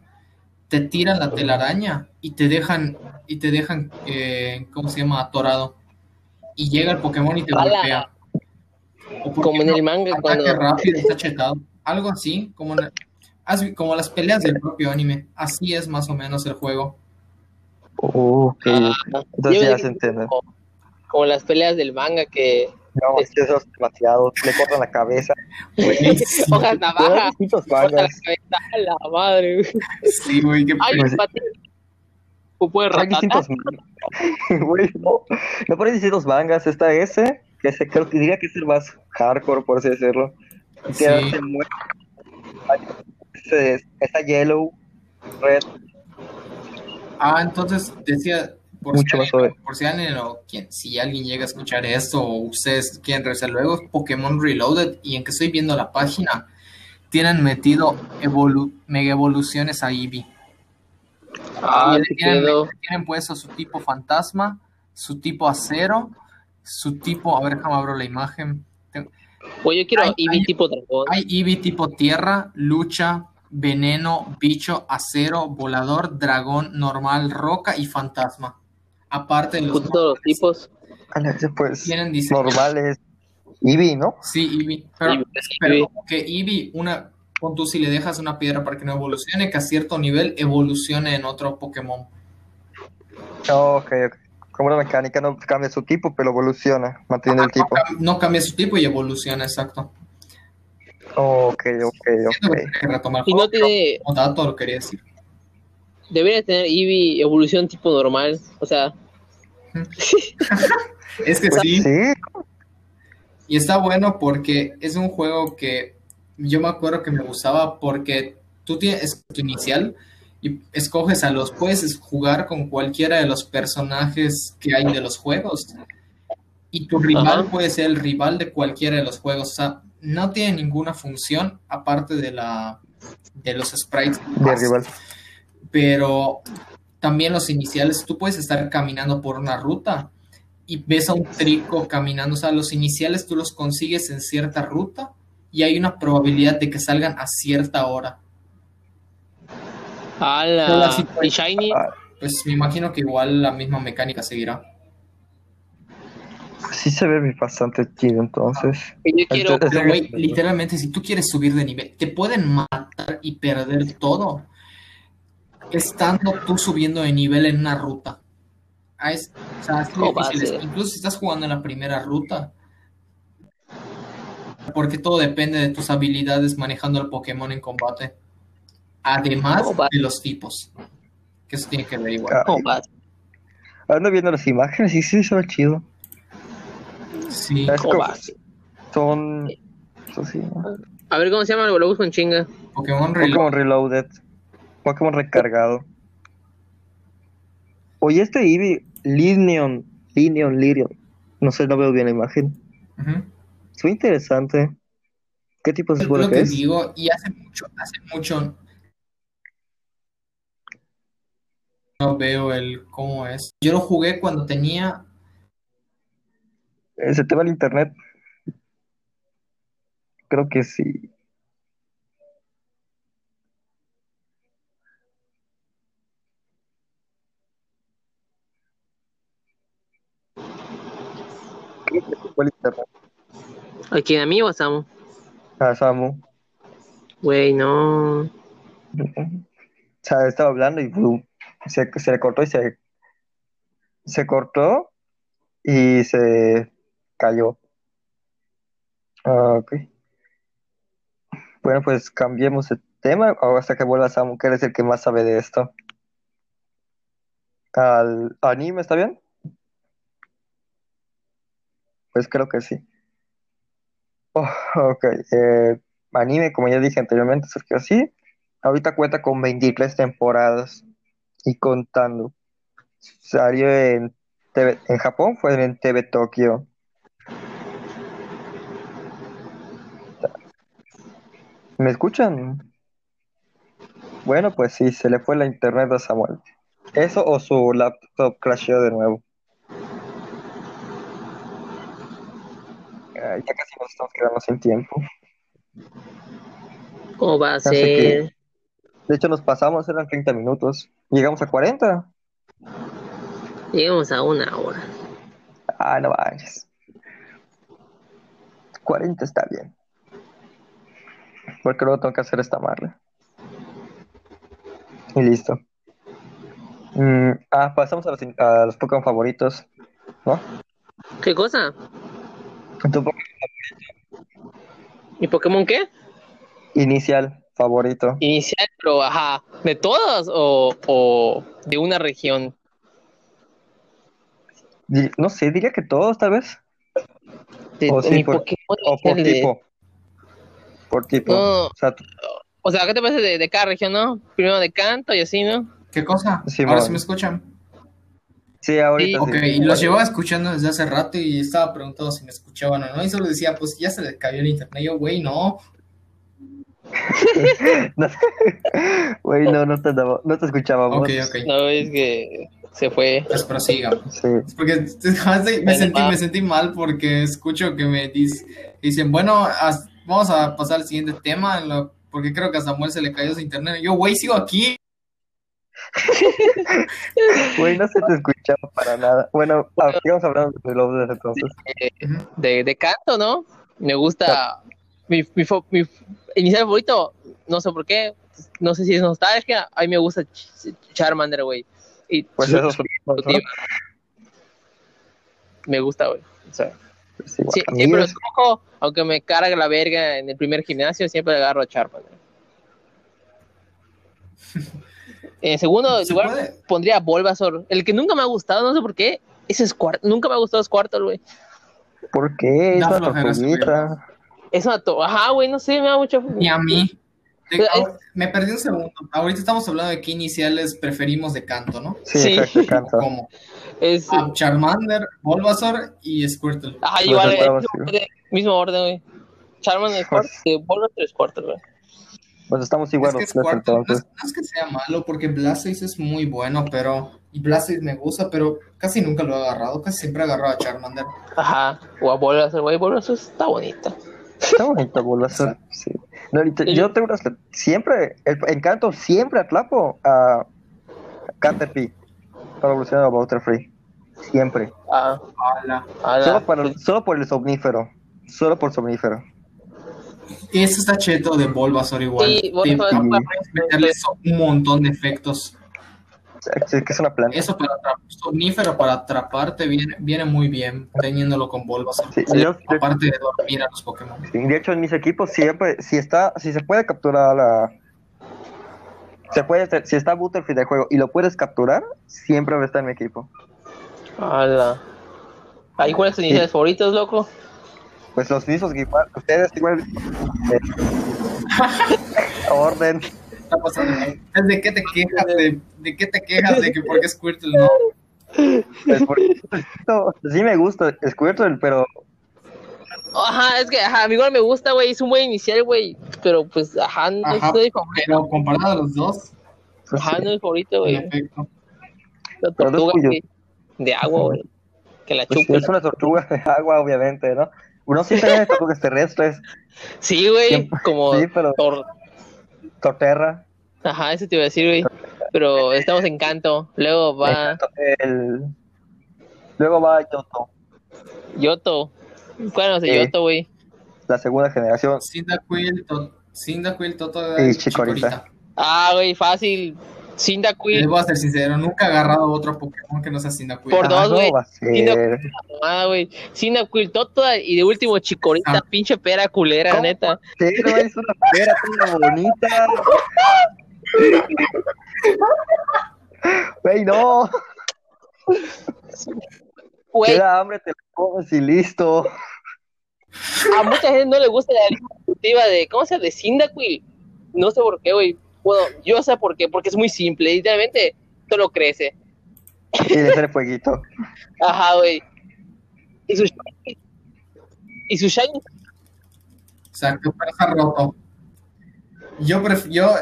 B: te tiran la telaraña y te dejan y te dejan eh, ¿cómo se llama? atorado. Y llega el Pokémon y te golpea.
C: como en el manga cuando
B: rápido está chetado. Algo así, como como las peleas del propio anime. Así es más o menos el juego.
A: Uh, Entonces ya se entiende.
C: como las peleas del manga que
A: no, es que eso es demasiado. Le cortan la cabeza.
C: Hojas navajas. Corta la cabeza a la madre.
B: Sí, güey, qué
C: Ay, Puede Hay distintos
A: Güey, no. No ponen distintos mangas. Está ese, que se, creo que diría que es el más hardcore, por así decirlo. Sí. Que Esa yellow, red.
B: Ah, entonces decía, por
A: mucho
B: si alguien, Por si alguien, o quien, si alguien llega a escuchar esto o ustedes quieren revisar luego, Pokémon Reloaded y en que estoy viendo la página, tienen metido mega evoluciones a Eevee.
C: Ah,
B: tienen, tienen, puesto su tipo fantasma, su tipo acero, su tipo, a ver, déjame abro la imagen.
C: Pues yo quiero Eevee tipo dragón.
B: Hay Eevee tipo tierra, lucha, veneno, bicho, acero, volador, dragón, normal, roca y fantasma aparte de los,
C: todos los tipos.
A: Pues, tienen normales. Eevee, ¿no?
B: Sí, Eevee. Pero, pero que Eevee, una, con tú si le dejas una piedra para que no evolucione, que a cierto nivel evolucione en otro Pokémon.
A: Oh, ok, ok. Como la mecánica no cambia su tipo, pero evoluciona, mantiene el tipo.
B: No, cambia su tipo y evoluciona, exacto.
A: Ok, ok,
B: ok. y no tiene... dato lo quería decir.
C: Debería tener Eevee evolución tipo normal, o sea,
B: es que pues sí. Y está bueno porque es un juego que yo me acuerdo que me gustaba porque tú tienes tu inicial y escoges a los, puedes jugar con cualquiera de los personajes que hay de los juegos. Y tu rival puede ser el rival de cualquiera de los juegos. O sea, no tiene ninguna función aparte de la de los sprites.
A: De rival.
B: Pero también los iniciales, tú puedes estar caminando por una ruta y ves a un trico caminando, o sea, los iniciales tú los consigues en cierta ruta y hay una probabilidad de que salgan a cierta hora.
C: ¡Hala! ¿Y Shiny?
B: Pues me imagino que igual la misma mecánica seguirá.
A: Sí se ve bastante chido entonces.
C: Yo quiero...
B: literalmente, si tú quieres subir de nivel, te pueden matar y perder todo estando tú subiendo de nivel en una ruta. Ah, es, o sea, Incluso si estás jugando en la primera ruta. Porque todo depende de tus habilidades manejando el Pokémon en combate. Además de los tipos. Que eso tiene que ver igual.
A: Ando viendo las imágenes y sí, son chido.
B: Sí.
A: Son...
C: A ver cómo se llama, lo busco en chinga.
B: Pokémon Reloaded.
A: Pokémon Reloaded. Pokémon recargado. Oye, este Eevee, Lineon, Lineon, Lineon. No sé, no veo bien la imagen. Es muy interesante. ¿Qué tipo de
B: juego es? digo, y hace mucho, hace mucho no veo el cómo es. Yo lo jugué cuando tenía.
A: ¿Se te va el internet? Creo que sí.
C: ¿A quién? ¿A mí o a Samu?
A: A Samu.
C: Güey, no. O
A: sea, estaba hablando y se, se le cortó y se, se cortó y se cayó. Ah, ok. Bueno, pues cambiemos el tema o hasta que vuelva Samu, que eres el que más sabe de esto. ¿Al anime está bien? Pues creo que sí. Oh, ok. Eh, anime, como ya dije anteriormente, Sergio, sí. Ahorita cuenta con 23 temporadas y contando. Salió en, TV, en Japón, fue en TV Tokio. ¿Me escuchan? Bueno, pues sí, se le fue la internet a Samuel. Eso o su laptop crasheó de nuevo. ya casi nos estamos quedando sin tiempo.
C: ¿Cómo va a ser?
A: de hecho, nos pasamos, eran 30 minutos. Llegamos a 40.
C: Llegamos a una hora.
A: Ah, no vayas. 40 está bien. Porque luego tengo que hacer esta marla. Y listo. Mm, ah, pasamos a los, a los Pokémon favoritos, ¿no?
C: ¿Qué cosa? ¿Y Pokémon qué?
A: Inicial, favorito.
C: Inicial, pero ajá, ¿de todos o, o de una región?
A: No sé, diría que todos, tal vez.
C: De,
A: o, sí,
C: por,
A: Pokémon o por tipo. Por tipo.
C: No. O, sea, o sea, ¿qué te parece de, de, cada región, no? Primero de canto y así, ¿no?
B: ¿Qué cosa? Sí, Ahora sí me escuchan.
A: Sí, ahorita.
B: Sí. Ok, y los llevaba escuchando desde hace rato y estaba preguntando si me escuchaban o no. Y solo decía, pues ya se les cayó el internet. Y yo, güey, no.
A: Güey, no, no te, no te escuchábamos.
B: Ok, ok.
C: No, es que se fue.
B: Pues prosiga. Sí. Es porque me sentí, me sentí mal porque escucho que me dicen, bueno, vamos a pasar al siguiente tema, porque creo que a Samuel se le cayó su internet. Yo, güey, sigo aquí.
A: Güey, no se te escuchaba para nada. Bueno, sigamos hablando de los desde entonces.
C: De, de, canto, ¿no? Me gusta. Mi, mi, mi, inicial favorito, no sé por qué, no sé si es nostalgia. A mí me gusta Charmander, güey. Y
A: pues eso es
C: Me gusta, güey. O sea, sí, sí, siempre lo aunque me cargue la verga en el primer gimnasio, siempre agarro a Charmander. En segundo lugar pondría Bulbasaur. El que nunca me ha gustado, no sé por qué. Ese es cuarto. Nunca me ha gustado Squirtle, güey.
A: ¿Por qué? Es una tortuguita.
C: Es una to Ajá, güey, no sé, me da mucho.
B: Y a mí. Me perdí un segundo. Ahorita estamos hablando de qué iniciales preferimos de canto, ¿no?
A: Sí, sí. Canto.
B: ¿Cómo? Es, ah, Charmander, Bulbasaur y Squirtle.
C: Ajá, igual, es, mismo orden, güey. Charmander, pues, Bulbasaur y Squirtle, güey.
A: Pues estamos igual.
B: Es que no, es, que sea malo, porque Blastoise es muy bueno, pero. Y Blastoise me gusta, pero casi nunca lo he agarrado. Casi siempre he agarrado a Charmander.
C: Ajá. O a Bulbasaur, güey. Bulbasaur está bonita.
A: Está bonita Bulbasaur, sí. No, yo tengo unas, siempre, el encanto siempre atrapo a Caterpie para evolucionar a Butterfree. Siempre.
C: Ah,
A: Solo, para, solo por el somnífero. Solo por somnífero.
B: Eso está cheto de Bulbasaur igual. Sí, meterle un montón de efectos.
A: Que es una planta.
B: Eso para somnífero para atraparte viene, viene muy bien teniéndolo con Bulbasaur. aparte de dormir a los Pokémon.
A: de hecho, en mis equipos siempre, si está, si se puede capturar la. Se puede, si está Butterfree de juego y lo puedes capturar, siempre va a estar en mi equipo.
C: ¡Hala! ¿Ahí cuáles son tus favoritos, loco?
A: pues los mismos que ustedes igual. Eh, orden.
B: Está pasando? ¿De qué te quejas? De, ¿De qué te quejas de que por qué Squirtle no?
A: Pues porque, sí me gusta Squirtle, pero
C: Ajá, es que ajá, a mí igual me gusta, güey, es un buen inicial, güey, pero pues, ajá, no ajá,
B: estoy favorito. Pero comparado a los dos.
C: Ajá, no es favorito, güey. La tortuga de agua, güey, que la
A: pues
C: chupa.
A: es una tortuga de agua, obviamente, ¿no? Uno sí tiene tortugas terrestres.
C: Sí, güey, como
A: sí, pero... Torterra.
C: Ajá, eso te iba a decir, güey. Pero estamos en canto. Luego va.
A: El... Luego va Yoto.
C: Yoto. ¿Cuál es el Yoto, güey?
A: La segunda generación.
B: Cyndaquil, to... Cyndaquil, Toto
A: y Chikorita.
C: Ah, güey, fácil. Cyndaquil.
B: Les voy a ser sincero, nunca he agarrado otro Pokémon que no sea Cyndaquil.
C: Por dos, güey. Ah, güey. Cyndaquil, Totoda y de último Chikorita, ah. pinche pera culera, neta.
A: Sí, no es una pera tan bonita. Güey, no. Güey. da hambre, te lo comes y listo.
C: A mucha gente no le gusta la línea de, ¿cómo se llama? De Cyndaquil. No sé por qué, güey. Bueno, yo sé por qué, porque es muy simple. Literalmente, lo crece.
A: Y le sale fueguito.
C: Ajá, güey. Y su shiny. Y su shiny.
B: Exacto, pero está roto. Yo prefiero.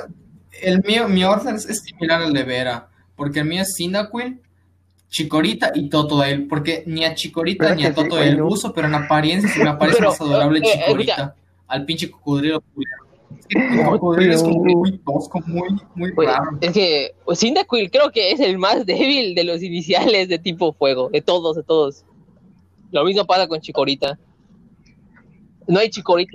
B: El mío, mi orden es similar al de Vera. Porque el mío es Cyndaquil, Chicorita y Totodile. Porque ni a Chicorita ni a Totodile uso, pero en apariencia se me aparece más adorable eh, eh, Chicorita. al pinche cocodrilo el cocodrilo es como muy tosco, muy, muy raro.
C: Es que Cyndaquil creo que es el más débil de los iniciales de tipo fuego. De todos, de todos. Lo mismo pasa con Chicorita. No hay Chicorita,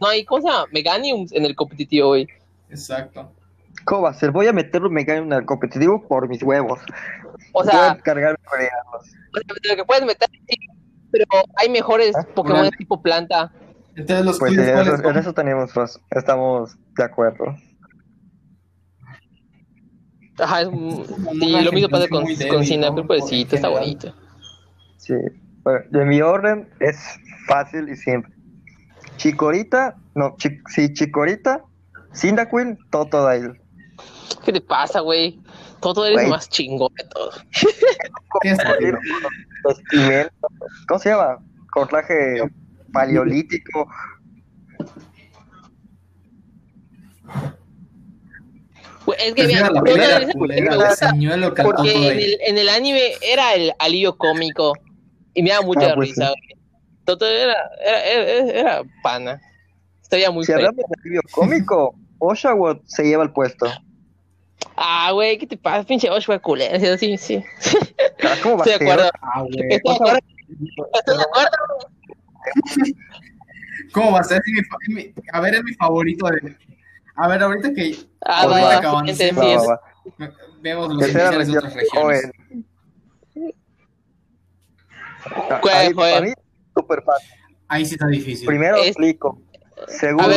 C: no hay, ¿cómo se llama? Meganiums en el competitivo, güey.
B: Exacto.
A: ¿Cómo va a ser? Voy a meter un Meganium en el competitivo por mis huevos.
C: O sea,
A: cargar
C: lo que puedes meter, pero hay mejores ah, Pokémon de tipo planta.
B: Entonces los pues
A: en eso tenemos, estamos de acuerdo.
C: Ajá, es, y lo mismo pasa con, con pues sí, está bonito.
A: Sí, bueno, de mi orden es fácil y simple. Chicorita, no, sí, Chicorita, Cyndaquil, Totodile.
C: ¿Qué te pasa, güey? Totodile es más chingón de todo.
A: ¿Cómo se llama? Cortaje paleolítico.
C: Es que porque en el, en el, anime era el alivio cómico y me da mucha ah, pues risa. Todo era, era, era, pana. Estoy muy
A: Si hablamos de alivio cómico, Oshawa se lleva el puesto.
C: Ah, güey, ¿qué te pasa? Pinche Oshawa culero. Sí, sí.
A: Ah, ¿Cómo va
C: Estoy de acuerdo. Ah, Estoy de acuerdo. Estoy de acuerdo.
B: ¿Cómo va a ser? a ver, es mi favorito de. A ver, ahorita que.
C: Ah, va, que avancemos,
B: vemos los iniciales de otras regiones.
A: Ahí, para mí, súper fácil.
B: Ahí sí está difícil.
A: Primero
C: es...
A: explico. Segundo,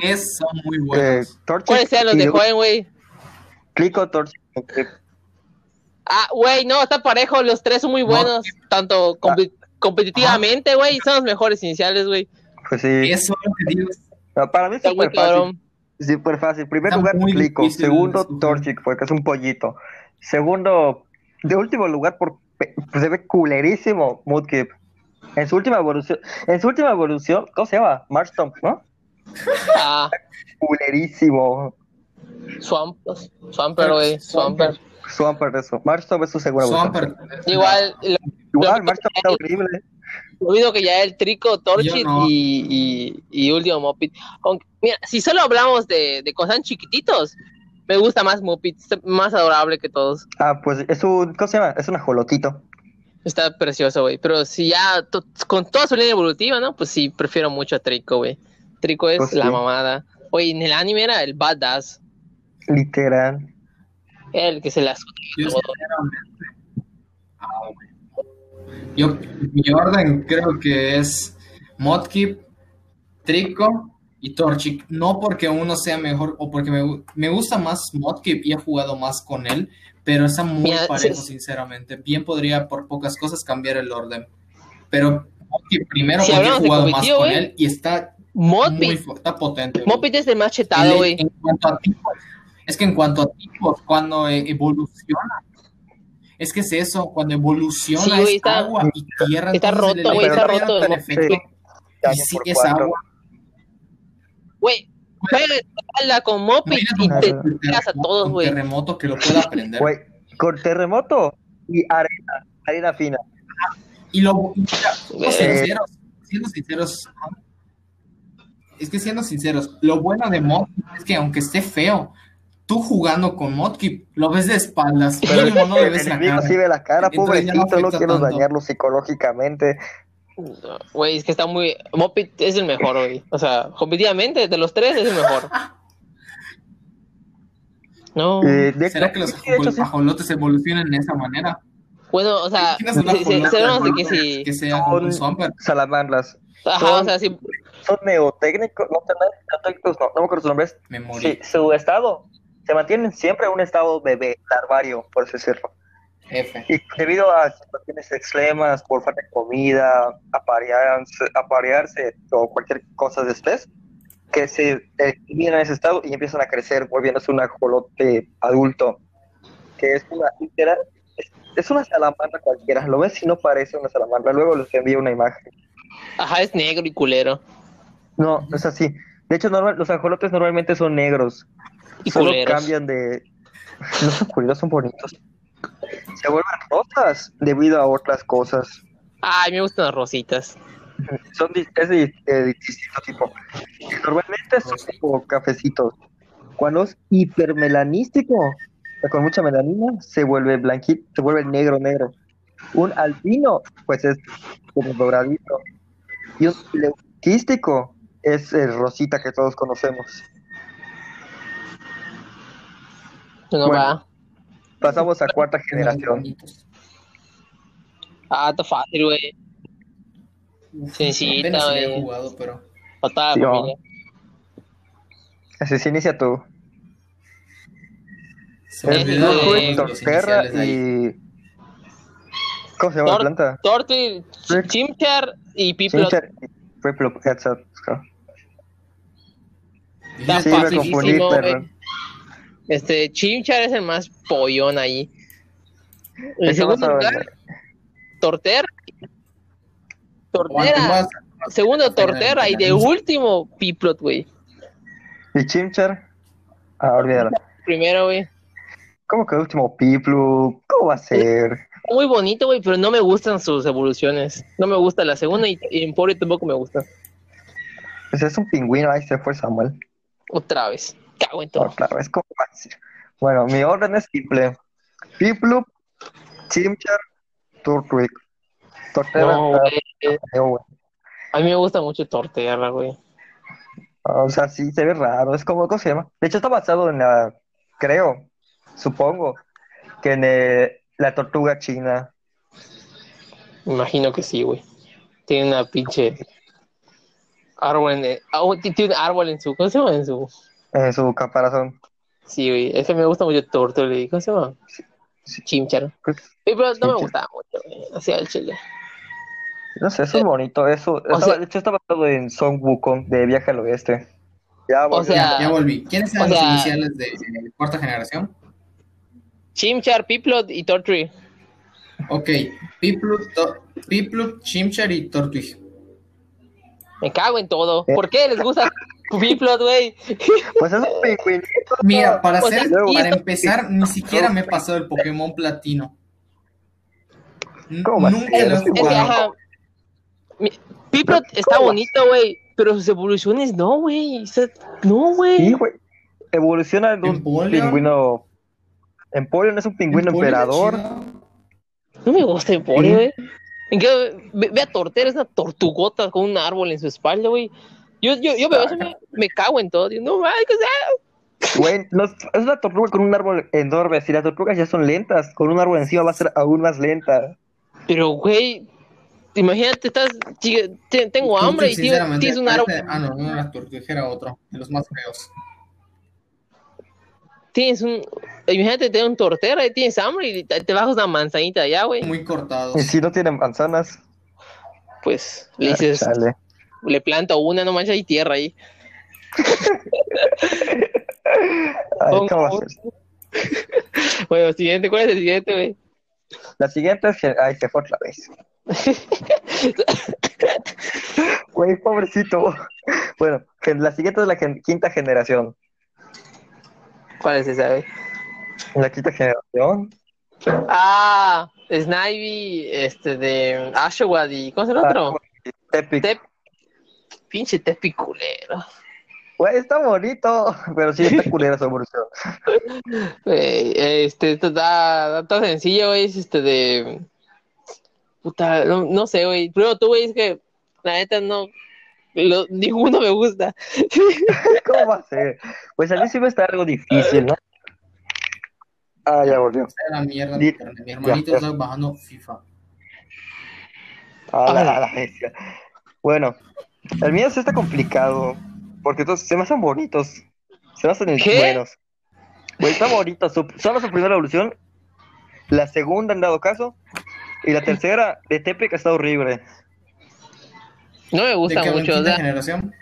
B: tres son muy buenos.
C: Eh, ¿Cuáles sean los de Joven, güey?
A: Clico, Torch.
C: Ah, güey, no, está parejo. Los tres son muy buenos. No. Tanto competitivamente, güey, son los mejores iniciales, güey.
A: Pues sí.
B: Eso
A: para mí es súper fácil. Súper fácil. Primer lugar, Clico. Segundo, Torchic, porque es un pollito. Segundo, de último lugar, por, pues se ve culerísimo Mudkip. En su última evolución, en su última evolución, ¿cómo se llama? Marstomp, ¿no?
C: Ah.
A: Culerísimo.
C: Swamp, Swamper, güey. Swamper.
A: Swamper, eso. Marstomp es su segunda
C: Swamper. Igual,
A: Igual, Marston está horrible.
C: Olvido que ya el Trico, Torchit y, y, y, Último Mopit. mira, si solo hablamos de, de cosas chiquititos, me gusta más Mopit, más adorable que todos.
A: Ah, pues es un, ¿cómo se llama? Es un ajolotito.
C: Está precioso, güey. Pero si ya, con toda su línea evolutiva, ¿no? Pues sí, prefiero mucho a Trico, güey. Trico es pues la mamada. Oye, en el anime era el badass.
A: Literal.
C: El que se las...
B: Yo, mi orden creo que es Modkip, Trico y Torchic. No porque uno sea mejor o porque me, me gusta más Modkip y he jugado más con él, pero está muy parejo, sinceramente. Bien podría por pocas cosas cambiar el orden. Pero Modkip primero porque he jugado más con él y está muy está potente.
C: Modkip es el más chetado, güey.
B: Es que en cuanto a tipos, cuando evoluciona es que es eso, cuando evoluciona es agua y tierra.
C: Está roto, güey, está roto.
B: Y sí es agua.
C: Güey, juega con Mopit y te tiras a todos, güey.
B: terremoto que lo pueda aprender.
A: Güey, con terremoto y arena, arena fina.
B: Y lo, siendo sinceros, siendo sinceros, es que siendo sinceros, lo bueno de Mopit es que aunque esté feo, tú jugando con Modkip, lo ves de espaldas,
A: pero no le ves la cara. sí ve la cara, pobrecito, no, quiero dañarlo psicológicamente.
C: Güey, es que está muy... Mopit es el mejor, güey. O sea, competitivamente, de los tres es el mejor. No.
B: Eh, ¿Será que los ajolotes evolucionan de esa manera?
C: Bueno, o sea, sabemos de que si...
B: Que sea un
A: salamandras.
C: Ajá, o sea, si...
A: Son neotécnicos, no, neotécnicos, no, no me acuerdo su nombre. Sí, su estado se mantienen siempre en un estado bebé, larvario, por así decirlo. F. Y debido a situaciones extremas, por falta de comida, aparearse, aparearse o cualquier cosa de especie, que se vienen en ese estado y empiezan a crecer, volviéndose un ajolote adulto, que es una literal, es, una salamandra cualquiera, lo ves si no parece una salamandra, luego les envío una imagen.
C: Ajá, es negro y culero.
A: No, es así. De hecho, normal, los ajolotes normalmente son negros. Y Solo cambian de... No son culeros, son bonitos. Se vuelven rosas debido a otras cosas.
C: Ay, me gustan las rositas.
A: Son es de, distinto tipo. Normalmente son como cafecitos. Cuando es hipermelanístico, con mucha melanina, se vuelve blanquito, se vuelve negro, negro. Un albino, pues es como doradito. Y un leuquístico es el rosita que todos conocemos.
C: No va.
A: Pasamos a cuarta generación.
C: Ah, está fácil, güey. Sencillita, güey. he jugado, pero.
A: Así se inicia tú. Es Torterra y. ¿Cómo se llama la planta?
C: Torti, Chimchar y Piplo. Chimchar y
A: Piplo, headset.
C: Está sí, facilísimo, güey. Este, Chimchar es el más pollón ahí. En segundo lugar, Torterra Tortera. Segundo Tortera y de último Piplot, güey.
A: ¿Y Chimchar? Ah, olvídalo.
C: Primero, güey.
A: ¿Cómo que último Piplot? ¿Cómo va a ser?
C: Muy bonito, güey, pero no me gustan sus evoluciones. No me gusta la segunda y, en Pobre tampoco me gusta.
A: Pues es un pingüino, ahí se fue Samuel.
C: Otra vez. Cago en todo.
A: Otra vez, ¿cómo va a ser? Bueno, mi orden es simple. Piplup, Chimchar, Turtwig.
C: Tortera. A mí me gusta mucho Tortera, güey.
A: O sea, sí, se ve raro. Es como, ¿cómo se llama? De hecho, está basado en la, creo, supongo, que en la tortuga china.
C: Imagino que sí, güey. Tiene una pinche árbol en, ah, tiene un árbol en su, ¿cómo se llama? En su,
A: en su caparazón.
C: Sí, güey. Es que me gusta mucho Tortera, ¿cómo se llama? Chimchar. Pero no me gustaba mucho, güey. Hacía el chile.
A: No sé, eso es bonito. Eso, de hecho, está basado en Song Wukong de Viaje al Oeste.
B: Ya volví. O sea, ya, volví. ¿Quiénes eran los iniciales de, cuarta generación?
C: Chimchar, Piplot y Tortwig.
B: Ok, Piplot, Piplot, Chimchar y Tortwig.
C: Me cago en todo. Eh. ¿Por qué les gusta Piplot, güey?
A: Pues es un pingüinito.
B: Mira, para, hacer, para empezar, ni siquiera me pasó el Pokémon Platino.
A: ¿Cómo Nunca lo he jugado.
C: Piplot está bonito, güey, pero sus evoluciones no, güey. No, güey.
A: Sí, güey. Evoluciona de un pingüino. Empoleon es un pingüino emperador.
C: No me gusta Empoleon, güey. ¿En qué? Ve, a Tortera, es una tortugota con un árbol en su espalda, güey. Yo, yo, yo veo eso, me, me cago en todo. Digo, no, güey, ¿qué
A: sea? Güey, no, es una tortuga con un árbol enorme. Si las tortugas ya son lentas, con un árbol encima va a ser aún más lenta.
C: Pero, güey, Imagínate, estás, tengo hambre y tienes un árbol.
B: Ah, no, no era tortuga, era otro, de los más feos.
C: Tienes un, imagínate, tienes un tortero y tienes hambre y te, bajas una manzanita allá, güey.
B: Muy cortado.
A: Y si no tienen manzanas.
C: Pues le dices, le planto una, no manches, hay tierra ahí.
A: Ay, ¿cómo
C: bueno, siguiente, ¿cuál es el siguiente, güey?
A: La siguiente es que, ay, se fue otra vez. Güey, pobrecito. Bueno, la siguiente es la quinta generación.
C: ¿Cuál es esa, güey?
A: La quinta generación.
C: Ah, Snivy, este, de Ashwad y. ¿Cómo es el otro?
A: Tepic.
C: Pinche Tepic culero.
A: Güey, está bonito, pero sí está culera su evolución.
C: este, está, está sencillo, güey, es este de Puta, no, sé, güey. Pero tú, güey, es que la neta no. ninguno me gusta.
A: ¿Cómo va a ser? Pues a mí sí me está algo difícil, ¿no? Ah, ya volvió.
B: La mierda, mi hermanito está bajando FIFA.
A: Ah, la, la, la Bueno, el mío sí está complicado. Porque todos se me hacen bonitos. Se me hacen buenos. Güey, está bonito. solo su primera evolución La segunda, en dado caso. Y la tercera, de Tepic, está horrible.
C: No me gusta
B: ¿De qué,
C: mucho. o
B: quinta
C: sea,
B: generación?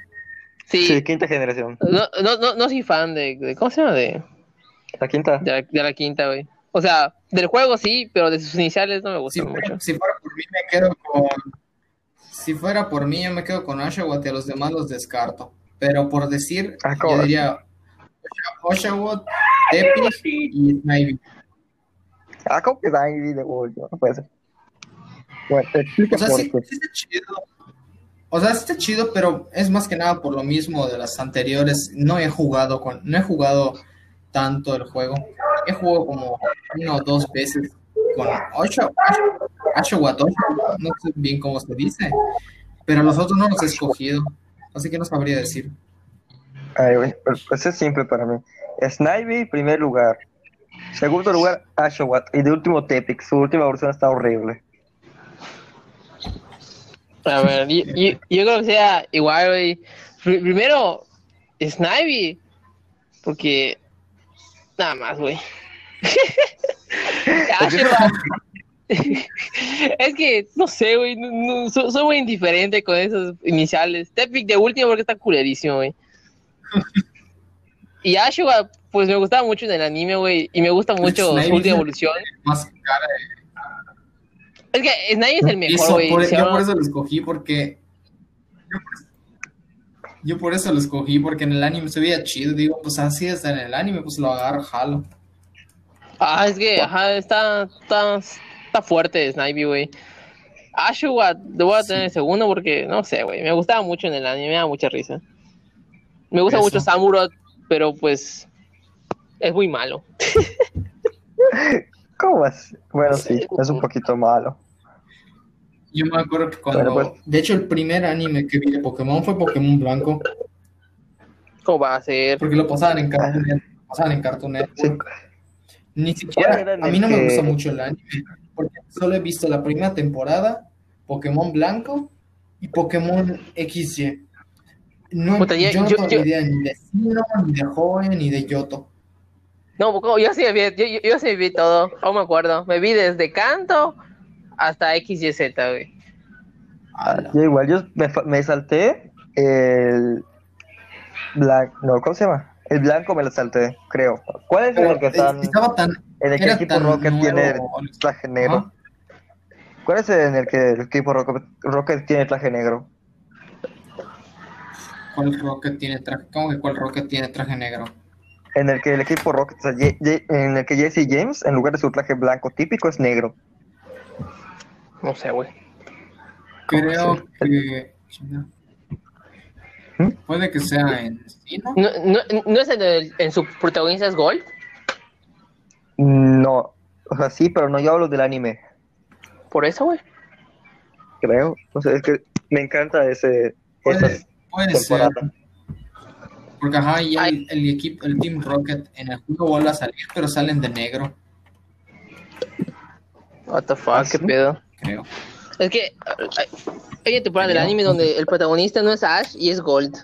C: sí,
A: Sí, quinta generación.
C: no, no, no, no soy fan de, de- ¿cómo se llama? De,
A: La quinta.
C: de, la, de la quinta, güey. O sea, del juego sí, pero de sus iniciales no me
B: Si
C: gustan
B: fuera,
C: mucho.
B: si fuera por mí, me quedo con. Si fuera por mí, yo me quedo con Oshawott y a los demás los descarto. Pero por decir,
A: Ah,
B: yo diría Oshawott, Tepic y Snivy.
A: Ah, ¿cómo que Ivy de Wolf? No puede ser. Bueno, te explico
B: O sea,
A: por
B: sí,
A: qué.
B: sí está chido. O sea, sí está chido, pero es más que nada por lo mismo de las anteriores. No he jugado con, no he jugado tanto el juego. He jugado como una o dos veces con Osha- Oshawott, Oshawott, no sé bien cómo se dice, pero los otros no los he escogido, así que no sabría decir.
A: Ay, pues, pues es simple para mí. Snivy, primer lugar. Segundo lugar, Ashawat. Y de último, Tepic. Su última versión está horrible.
C: A ver, yo, yo- yo creo que sea igual, güey. Pr- Primero, Snivy. Porque. Nada más, güey. Es que, no sé, güey. no- no, soy, soy muy indiferente con esos iniciales. Tepic de último porque está culerísimo, güey. Y Ashwa, pues me gustaba mucho en el anime, güey. Y me gusta mucho su última
B: es-
C: evolución.
B: Más cara
C: Es que Snivy es el mejor, güey. Se
B: yo
C: llama-
B: por eso lo escogí porque yo por, yo por eso lo escogí porque en el anime se veía chido digo pues así está en el anime pues lo agarro jalo
C: Ah, es que, ajá, está, está, está fuerte Snivy, güey. Ashwa, lo voy a tener en segundo porque, no sé, güey, me gustaba mucho en el anime, me da mucha risa. Me gusta
B: Eso.
C: mucho Samurott, pero pues es muy malo.
A: ¿Cómo vas? Bueno, sí, es un poquito malo.
B: yo me acuerdo que cuando
A: Bueno, pues.
B: de hecho el primer anime que vi de Pokémon fue Pokémon Blanco
C: ¿Cómo va a ser?
B: porque lo pasaban en Cartoon Network, pasaban en Cartoon Network.
A: Sí.
B: Ni
A: ¿Cuál
B: siquiera a mí no me gusta mucho el anime porque solo he visto la primera temporada Pokémon Blanco y Pokémon XY no,
C: Puta, ya-
B: yo no
C: yo-
B: tengo
C: yo-
B: ni idea ni de Sinnoh, ni de Joven, ni de Yoto.
C: No, yo sí vi, yo, yo, yo sí vi todo, aún me acuerdo. Me vi desde Canto hasta X y Z, güey.
A: Yo igual, yo me, me salté el blanco, no, ¿cómo se llama? El blanco me lo salté, creo. ¿Cuál es
B: Pero
A: el que están,
B: estaba tan.
A: en el que el equipo Rocket
B: nuevo.
A: tiene el traje negro? ¿Cuál es el en el que el equipo Rocket, Rocket tiene traje negro?
B: ¿Cuál Rocket tiene traje? ¿Cómo que cuál Rocket tiene traje negro?
A: En el que el equipo Rocket, o sea, Ye- Ye- en el que Jesse James, en lugar de su traje blanco típico, es negro.
C: No sé, güey.
B: Creo que. Puede que sea en Sino.
C: ¿No, no, no es en, el- en su protagonista es Gold?
A: No, o sea, sí, pero no, yo hablo del anime,
C: Por eso, güey.
A: creo. O sea, es que me encanta ese,
B: Puede, ser. Porque ajá, y el, el equipo, el Team Rocket en el juego vuelve a salir, pero salen de negro,
C: What the fuck,
A: ¿Ah,
C: qué
A: sí?
C: pedo.
B: creo.
C: Es que eh, hay hay una temporada del anime donde el protagonista no es Ash y es Gold.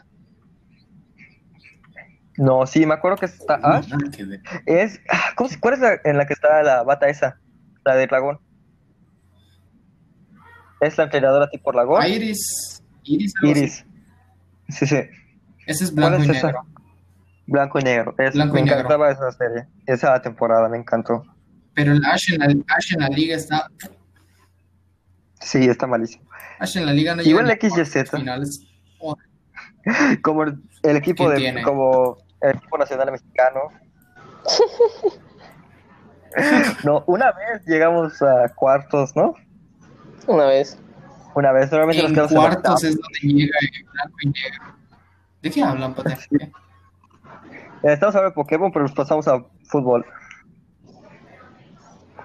A: No, sí, me acuerdo que está Ash. Es, ah, ¿cómo se- ¿Cuál es la en la que está la bata esa? La del dragón. Es la entrenadora tipo dragón.
B: Iris. Iris.
A: Iris. Sí, sí.
B: Ese es
A: ¿Cuál
B: blanco y
A: es esa?
B: negro.
A: Blanco y negro. Es-
B: Blanco
A: me
B: y negro.
A: encantaba esa serie. Esa temporada me encantó.
B: Pero el Ash en la, Ash en la liga está.
A: Sí, está malísimo.
B: En la liga no
A: Igual
B: finales. Oh,
A: Como el, el equipo
B: ¿Quién
A: de,
B: tiene?
A: como el equipo nacional mexicano. No, una vez llegamos a cuartos, ¿no?
C: Una vez.
A: Una vez, normalmente nos
B: en cuartos es donde llega el blanco y negro. ¿De qué hablan, Pate?
A: Eh, Estamos hablando de Pokémon, pero nos pasamos a fútbol.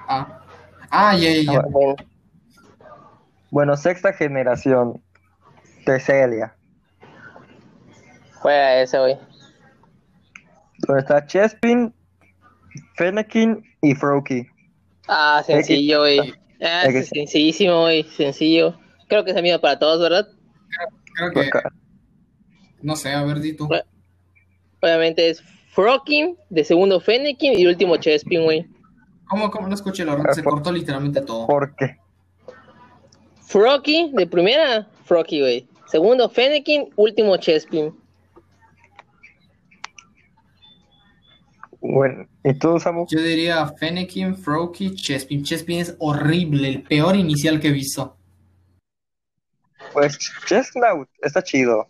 B: Ah. Ah, ya, ya, ya.
C: Bueno,
A: sexta generación de Celia.
C: juega ese, güey.
A: Donde está Chespin, Fennekin y Froakie.
C: Ah, sencillo, güey. Ah, sencillísimo, güey. Sencillo. Creo que es el mismo para todos, ¿verdad?
B: Creo que. No sé, a ver, di tú.
C: Obviamente es Frokin, de segundo Fennekin y último Chespin, güey.
B: ¿Cómo, cómo no escuché la Se cortó literalmente todo.
A: ¿Por qué?
C: Frocky, de primera, Frocky, güey. Segundo, Fennekin. Último, Chespin.
A: Bueno, ¿y tú, Samu?
B: Yo diría Fennekin, Frocky, Chespin. Chespin es horrible, el peor inicial que he visto.
A: Pues Chestnut está chido.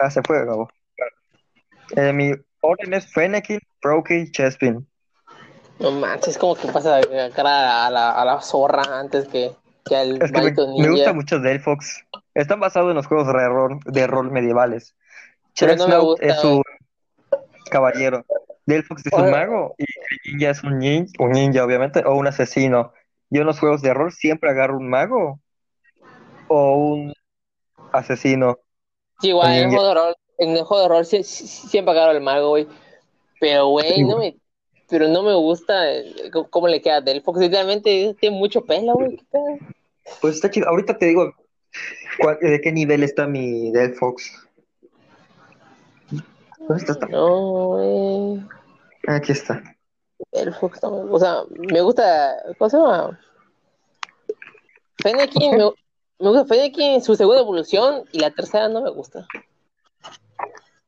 A: Ah, se fue nuevo. Eh, mi orden es Fennekin, Frocky, Chespin.
C: No manches, es como que pasa a cara a la, a la zorra antes que, que al
A: Es que me, me gusta mucho Delphox. Están basados en los juegos de rol, de rol medievales.
C: Pero no
A: es un caballero. Delphox es un mago y Ninja es un ninja, un ninja, obviamente, o un asesino. Yo en los juegos de rol siempre agarro un mago o un asesino.
C: Sí, igual, en el juego de rol, en el juego de rol siempre agarro el mago, güey. Pero, güey, no me, pero no me gusta eh, cómo- le queda a Delphox. Literalmente tiene mucho pelo, güey.
A: Pues está chido. Ahorita te digo cuál- de qué nivel está mi Delphox. ¿Dónde está? esta?
C: No, güey.
A: Aquí está.
C: Delphox no me O sea, me gusta. ¿Cómo se llama? Fennekin, me, me gusta Fennekin, su segunda evolución y la tercera no me gusta.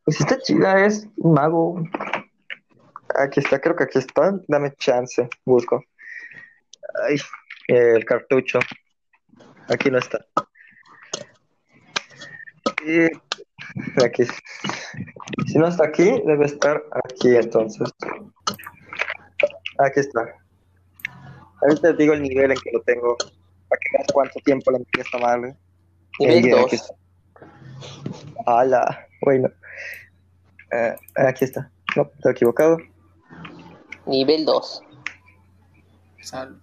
A: Pues está chida, es un mago. Aquí está, creo que aquí está. Dame chance, busco. Ay, el cartucho. Aquí no está. Y aquí. Si no está aquí, debe estar aquí entonces. Aquí está. Ahorita te digo el nivel en que lo tengo. Para que veas cuánto tiempo le metí a madre.
C: Nivel
A: Eh,
C: 2.
A: aquí está. Ala, bueno. Eh, aquí está. No, estoy equivocado.
C: Nivel 2.
B: Salud.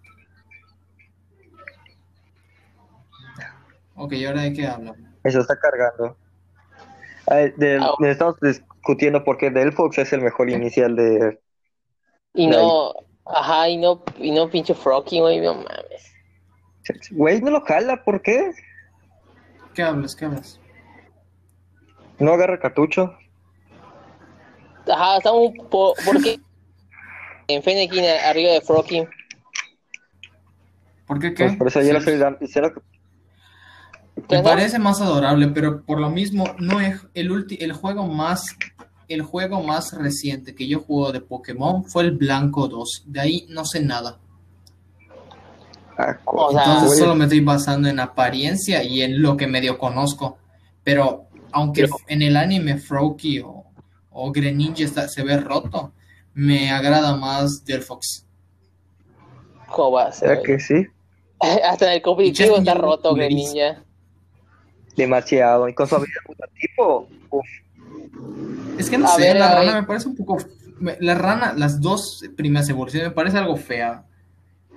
B: Ok, ¿y ahora de qué hablamos?
A: Eso está cargando. Ay, del-
C: Ah.
A: estamos discutiendo por qué Delphox es el mejor inicial de.
C: Y no. Ajá, y no, y no pinche Frocky, güey, no mames.
A: Güey, no lo jala, ¿por qué?
B: ¿Qué hablas? ¿Qué hablas?
A: No agarra cartucho.
C: Ajá, estamos por, ¿por qué? En Fennekin arriba de Frocky.
B: ¿Por qué qué?
A: Pues por eso yo lo
B: Sí.
A: estoy dando. cero-
B: Me parece más adorable, pero por lo mismo no es el ulti- el juego más el juego más reciente que yo juego de Pokémon fue el Blanco 2. De ahí no sé nada.
A: Ah,
C: O sea,
B: Entonces solo me estoy basando en apariencia y en lo que medio conozco. Pero aunque
C: Pero-
B: en el anime Froakie o, o Greninja está- se ve roto, me agrada más Delphox.
C: ¿Cómo va a ser,
A: ¿Será
C: güey?
A: que sí?
C: Hasta en el competitivo
B: Chespin
C: está roto,
B: lo
C: Greninja.
A: Demasiado. Y con su habilidad mutativo. Uf.
B: Es que no
C: A
B: sé,
C: ver,
B: la rana
C: ver.
B: me parece un poco. La rana, las dos primeras evoluciones me parece algo fea.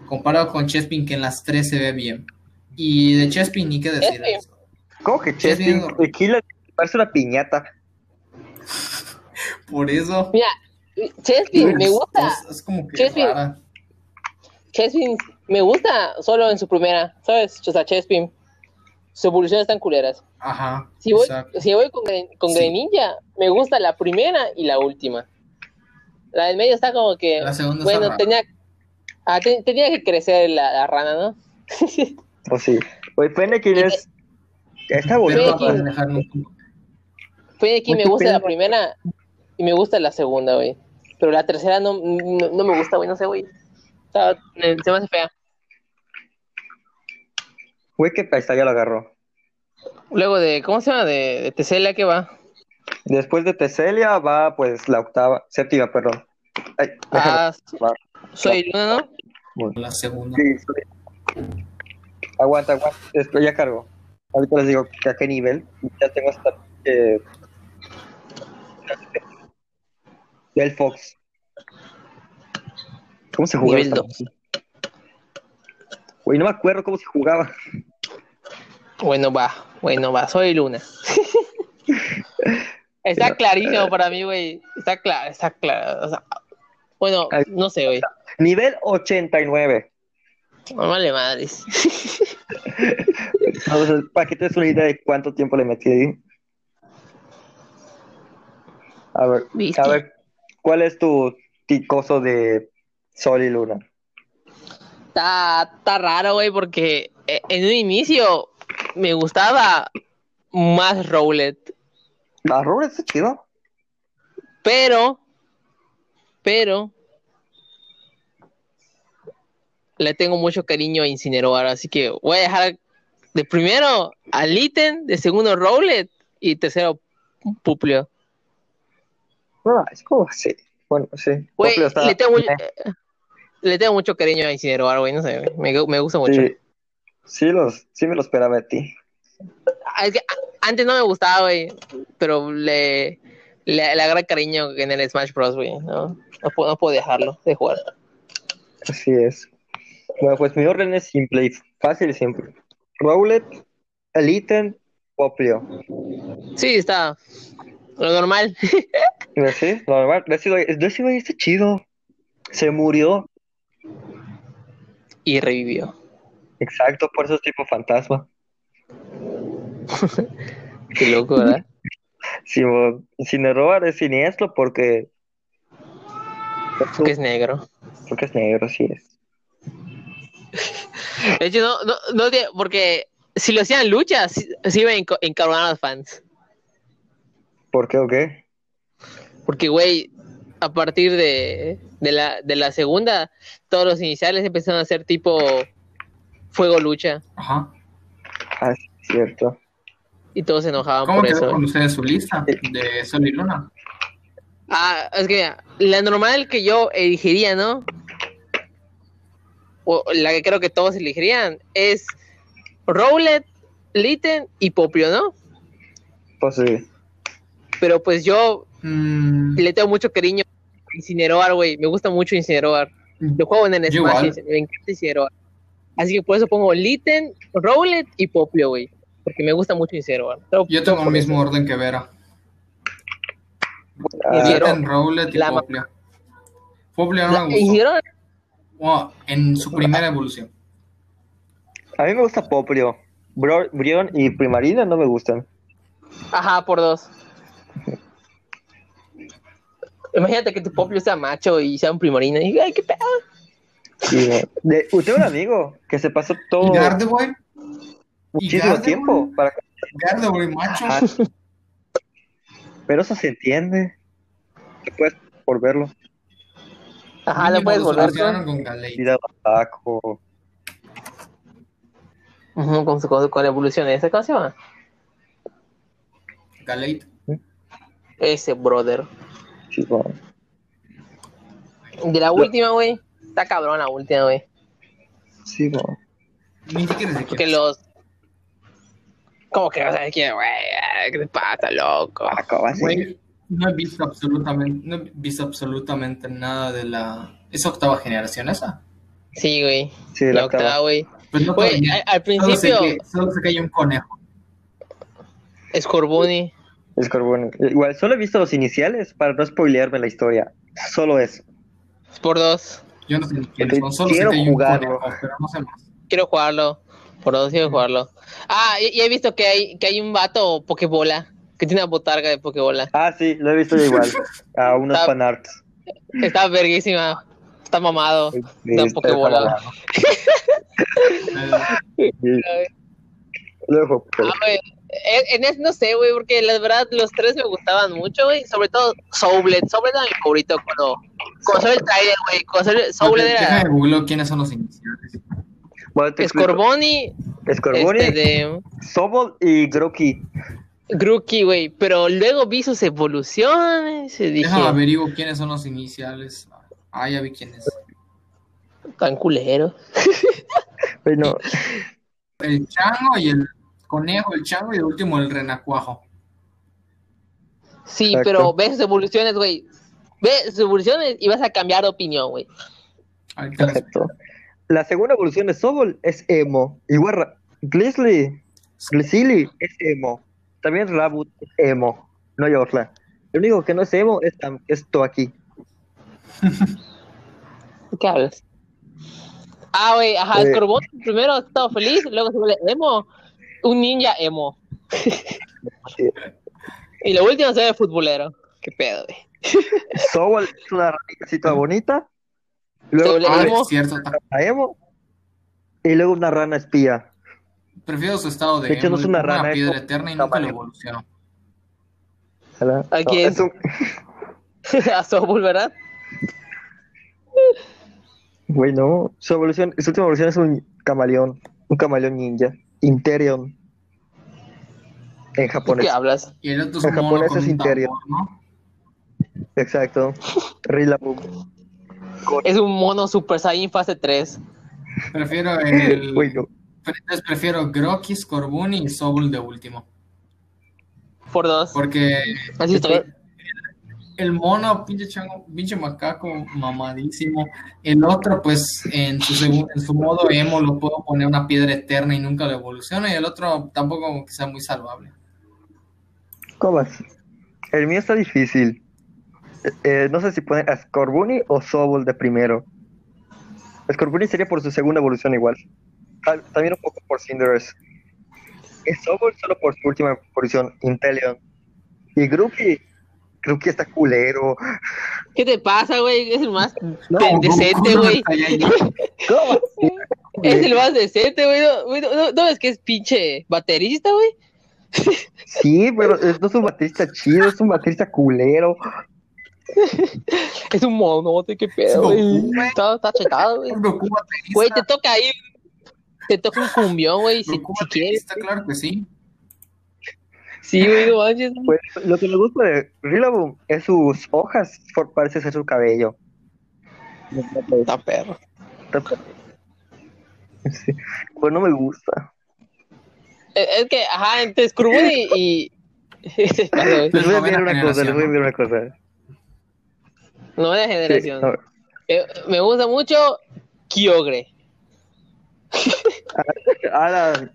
B: Comparado con Chespin, que en las tres se ve bien. Y de Chespin, ni qué decir.
C: Chespin.
A: ¿Cómo que Chespin? El Killer parece una piñata.
B: Por eso.
C: Mira, Chespin me gusta.
B: Es, es como que
C: Chespin.
B: rara.
C: Chespin me gusta solo en su primera, ¿sabes? O sea, Chespin. Sus evoluciones están culeras.
B: Ajá.
C: Si voy,
B: exacto.
C: si voy con, con
B: Sí.
C: Greninja, me gusta la primera y la última. La del medio está como que.
B: La segunda está
C: bueno, tenía, ah, te- tenía que crecer la, la rana, ¿no?
A: O sí. Oye, Fennekin es. Está bonito.
C: Fennekin. me gusta la primera y me gusta la segunda, güey. Pero la tercera no, no, no me gusta, güey, no sé, güey. Me- se me hace fea.
A: Güey, que ahí está, ya lo agarró.
C: Luego de, ¿cómo se llama? De, de Tesela, ¿qué va?
A: Después de Teselia va, pues, la octava, séptima, perdón. Ay.
C: Ah,
A: va.
C: soy Luna, ¿no?
B: La segunda.
A: Sí, sí. Aguanta, aguanta. Ya cargo. Ahorita les digo que a qué nivel. Ya tengo hasta. Eh, del Fox. ¿Cómo se jugaba? Güey, no me acuerdo cómo se jugaba.
C: Bueno, va, bueno, va, soy Luna. está clarísimo para mí, güey. Está claro, está claro. O sea, bueno, no sé, güey.
A: Nivel 89.
C: No vale madres.
A: Entonces, para que te des una idea de cuánto tiempo le metí ahí. A ver,
C: ¿Viste?
A: a ver, ¿cuál es tu ticoso de Sol y Luna.
C: Está, está raro, güey, porque eh, en un inicio me gustaba más Rowlet.
A: La Rowlet está chido.
C: Pero, pero, le tengo mucho cariño a Incineroar, así que voy a dejar de primero a Litten, de segundo Rowlet y tercero Puplio.
A: No, es como así. Bueno, sí.
C: Güey,
A: está-
C: le, tengo, mu- le tengo mucho cariño a Incineroar, güey, no sé, güey, me, me gusta mucho.
A: Sí, sí, los, sí me lo esperaba de ti.
C: Ah, es que antes no me gustaba, güey, pero le, le, le agarré cariño en el Smash Bros, güey, ¿no? No puedo, no puedo dejarlo de jugar.
A: Así es. Bueno, pues mi orden es simple y fácil y simple. Rowlet, Eliten, Poplio.
C: Sí, está lo normal.
A: Sí, normal. Decidueye Decidueye está chido. Se murió.
C: y revivió.
A: Exacto, por eso es tipo fantasma.
C: Qué loco, ¿verdad?
A: Simón, Incineroar es siniestro porque,
C: Porque es negro.
A: porque es negro, sí es.
C: De hecho, no, no, no porque si lo hacían luchas, sí, sí iban a encabronar a los fans.
A: ¿Por qué o qué?
C: Porque, güey, a partir de, de, la, de la segunda, todos los iniciales empezaron a ser tipo fuego lucha.
B: Ajá.
A: Ah, es cierto.
C: Y todos se enojaban
B: ¿Cómo
C: por
B: quedó
C: eso.
B: con ustedes su lista de Sol y Luna?
C: Ah, es que mira, la normal que yo elegiría, ¿no? O la que creo que todos elegirían es Rowlet, Litten y Poplio, ¿no?
A: Pues sí.
C: Pero pues yo
B: Mm,
C: le tengo mucho cariño a Incineroar, güey. Me gusta mucho Incineroar. Lo juego en el Smash y me encanta Incineroar. Así que por eso pongo Litten, Rowlet y Poplio, güey. Porque me gusta mucho Incineroar.
B: Yo tengo el mismo
C: eso.
B: orden que Vera.
A: Ah,
B: Litten, Rowlet y
C: la-
B: Poplio. Poplio no me gustó.
C: Incineroar-
B: Wow, en su primera evolución.
A: a mí me gusta Poplio. Bro, Brion y Primarina no me gustan.
C: Ajá, por dos. Imagínate que tu Poplio sea macho y sea un primarina. Y ay, qué pedo.
A: Sí. De, tengo un amigo que se pasó todo
B: ¿Y Gardevoir?
A: muchísimo
B: Gardevoir?
A: tiempo para
B: Gardevoir, macho.
A: Ah, pero eso se entiende. Después por verlo.
C: Ajá, lo puedes volver con.
A: Vida Taco.
C: Con, su, con, con la evolución esa. ¿Cómo se llama?
B: Galate.
C: Ese brother.
A: Sí, no.
C: De la última, güey. Está cabrón la última, güey.
A: Sí, no.
B: Ni siquiera sé
C: Porque
B: quién.
C: los. ¿Cómo que no sabes quién, güey? ¿Qué te pasa, loco?
A: Así.
B: Güey, no he visto absolutamente, no he visto absolutamente nada de la. ¿Es octava generación esa?
C: Sí, güey.
A: Sí,
C: La
A: la
C: octava,
A: octava.
C: güey.
B: Pues no
C: al, al
B: Solo sé,
C: principio,
B: que, solo sé que hay un conejo.
C: Scorbunny.
A: Es Corboni. Igual, solo he visto los iniciales para no spoilearme la historia. Solo eso.
C: Por dos.
B: Yo no sé quiénes son, solo
A: quiero jugarlo.
B: pero no sé más.
C: Quiero jugarlo. Por dos quiero jugarlo. Ah, y, y he visto que hay, que hay un vato Pokebola. Que tiene una botarga de Pokebola.
A: Ah, sí, lo he visto yo igual. A unos
C: Ah.
A: fanarts.
C: Está verguísima. Está mamado.
A: Sí,
C: Da
A: está
C: Pokébola.
A: Luego, pues,
C: Ah. En, en ese no sé, güey, porque la verdad los tres me gustaban mucho, güey. Sobre todo Soublet. Soublet era mi favorito cuando, cuando el trailer, güey. Cuando Soublet era
B: Déjame googleo quiénes son los iniciales.
A: bueno.
C: Scorbunny,
A: Scorbunny,
C: este de
A: Sobol y Groki.
C: Grookey, güey. Pero luego vi sus evoluciones y dije,
B: Déjame averiguo quiénes son los iniciales. Ah, ya vi quiénes.
C: tan culero.
A: Bueno,
B: El chango y el conejo, el chango y de último el renacuajo.
C: Sí,
A: Exacto.
C: pero ves sus evoluciones, güey. Ves sus evoluciones y vas a cambiar de opinión, güey.
A: Perfecto. La segunda evolución de Sobol es emo. Igual Glizzly, Glizzly es emo. También Rabut es emo. No hay otra. El único que no es emo es esto aquí.
C: ¿Qué hablas? Ah, güey, ajá,
A: Eh.
C: Scorbunny primero estaba feliz, luego se vuelve emo. Un ninja emo. Y lo último se ve futbolero. Qué pedo, güey.
A: Sobol es una ranita bonita. Luego,
B: Ah,
C: Emo.
B: es cierto.
A: Emo. Y luego una rana espía.
B: Prefiero su estado de,
A: De hecho, no
B: emo,
A: es una rana,
B: piedra eterna y nunca lo evolucionó.
A: ¿verdad?
C: ¿A quién?
A: es un-
C: a Sobul, ¿verdad?
A: Güey, no. Su evolución, su última evolución es un camaleón. Un camaleón ninja. Interion. En
C: ¿De
A: japonés.
C: qué hablas?
B: Y el otro es
A: En japonés es
B: un
A: interior.
B: tambor, ¿no?
A: Exacto. Rillaboom.
C: Es un mono Super Saiyan fase 3.
B: Prefiero el. Prefiero Groki, Scorbunny y Sobul de último.
C: Por dos.
B: Porque
C: Así estoy.
B: El mono, pinche chango, pinche macaco mamadísimo. El otro, pues, en su, segu- en su modo emo lo puedo poner una piedra eterna y nunca lo evoluciona. Y el otro tampoco que sea muy salvable.
A: ¿Cómo vas? El mío está difícil. Eh, eh, no sé si poner a Scorbunny o Sobol de primero. Scorbunny sería por su segunda evolución igual. Tal- También un poco por Cinderace. Sobol solo por su última evolución, Inteleon. Y Grookey, Grookey está culero.
C: ¿Qué te pasa, güey? Es el más
A: No,
C: de- decente,
B: no
C: güey.
B: está.
A: ¿Cómo?
C: Es el más decente, güey. No, no, no es que es pinche baterista, güey.
A: Sí, pero es- no es un baterista chido, es un baterista culero.
C: Es un monote, qué pedo, güey. Está, está chetado, güey. Güey, te toca ahí. Te toca un cumbión, güey, si, quieres.
B: baterista, claro que sí.
C: Sí, güey, no manches.
A: Pues lo que me gusta de Rillaboom es sus hojas, por- parece ser su cabello.
C: Está perro.
A: Sí. Pues no me gusta.
C: Es, es que, ajá, entre Scorbunny y...
A: Les voy a enviar una cosa, les voy a enviar una cosa.
C: Nueva generación. Eh, me gusta mucho Kyogre.
A: Ahora,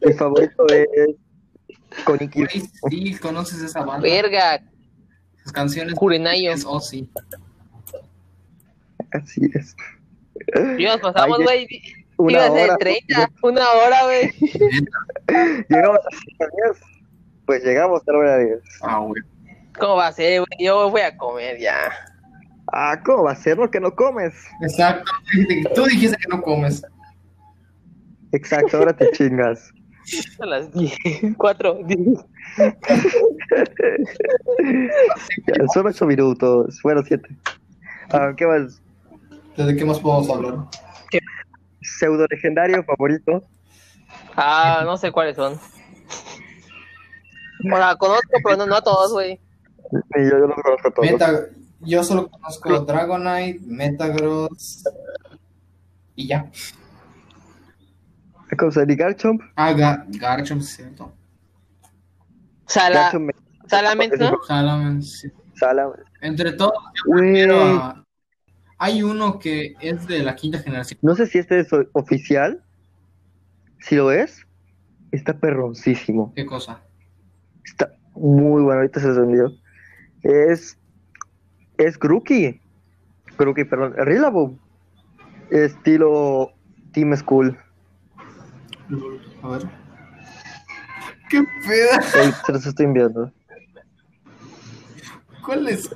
A: mi favorito es Koniki.
B: Güey, sí, conoces esa banda.
C: Verga,
B: Sus canciones.
C: Kurenayo.
B: Es Ozzy.
A: Así es.
C: Y nos pasamos, güey.
A: Una
C: Iba a ser
A: hora.
C: 30, una hora, güey.
A: Llegamos a las 10. Pues llegamos a la hora 10.
B: Ah, güey.
C: ¿Cómo va a ser, güey? Yo voy a comer ya.
A: Ah, ¿cómo va a ser lo que no comes?
B: Exacto. Tú dijiste que no comes.
A: Exacto, ahora te chingas.
C: A las 10, 4, 10.
A: Ya, son 8 minutos. Bueno, 7. Ah, ¿Qué más?
B: ¿De qué más podemos hablar?
A: Pseudo legendario favorito.
C: Ah, no sé cuáles son. O sea, conozco, pero no, no a todos, güey.
A: Y yo, yo no conozco a todos.
B: Meta, yo solo conozco Dragonite, Metagross y ya.
A: ¿Cómo se llama? Garchomp.
B: Ah, Ga- Garchomp, sí, cierto.
C: Sala,
A: Garchomp.
C: Salamence, ¿no?
B: Salamence. Entre todos, a- Hay uno que es de la quinta generación.
A: No sé si este es oficial. Si lo es, está perroncísimo.
B: ¿Qué cosa?
A: Está muy bueno. Ahorita se envío. Es. Es Grookey. Grookey, perdón. Rillaboom. Estilo Team School.
B: A ver. ¿Qué pedo?
A: Se los estoy enviando.
B: ¿Cuál es?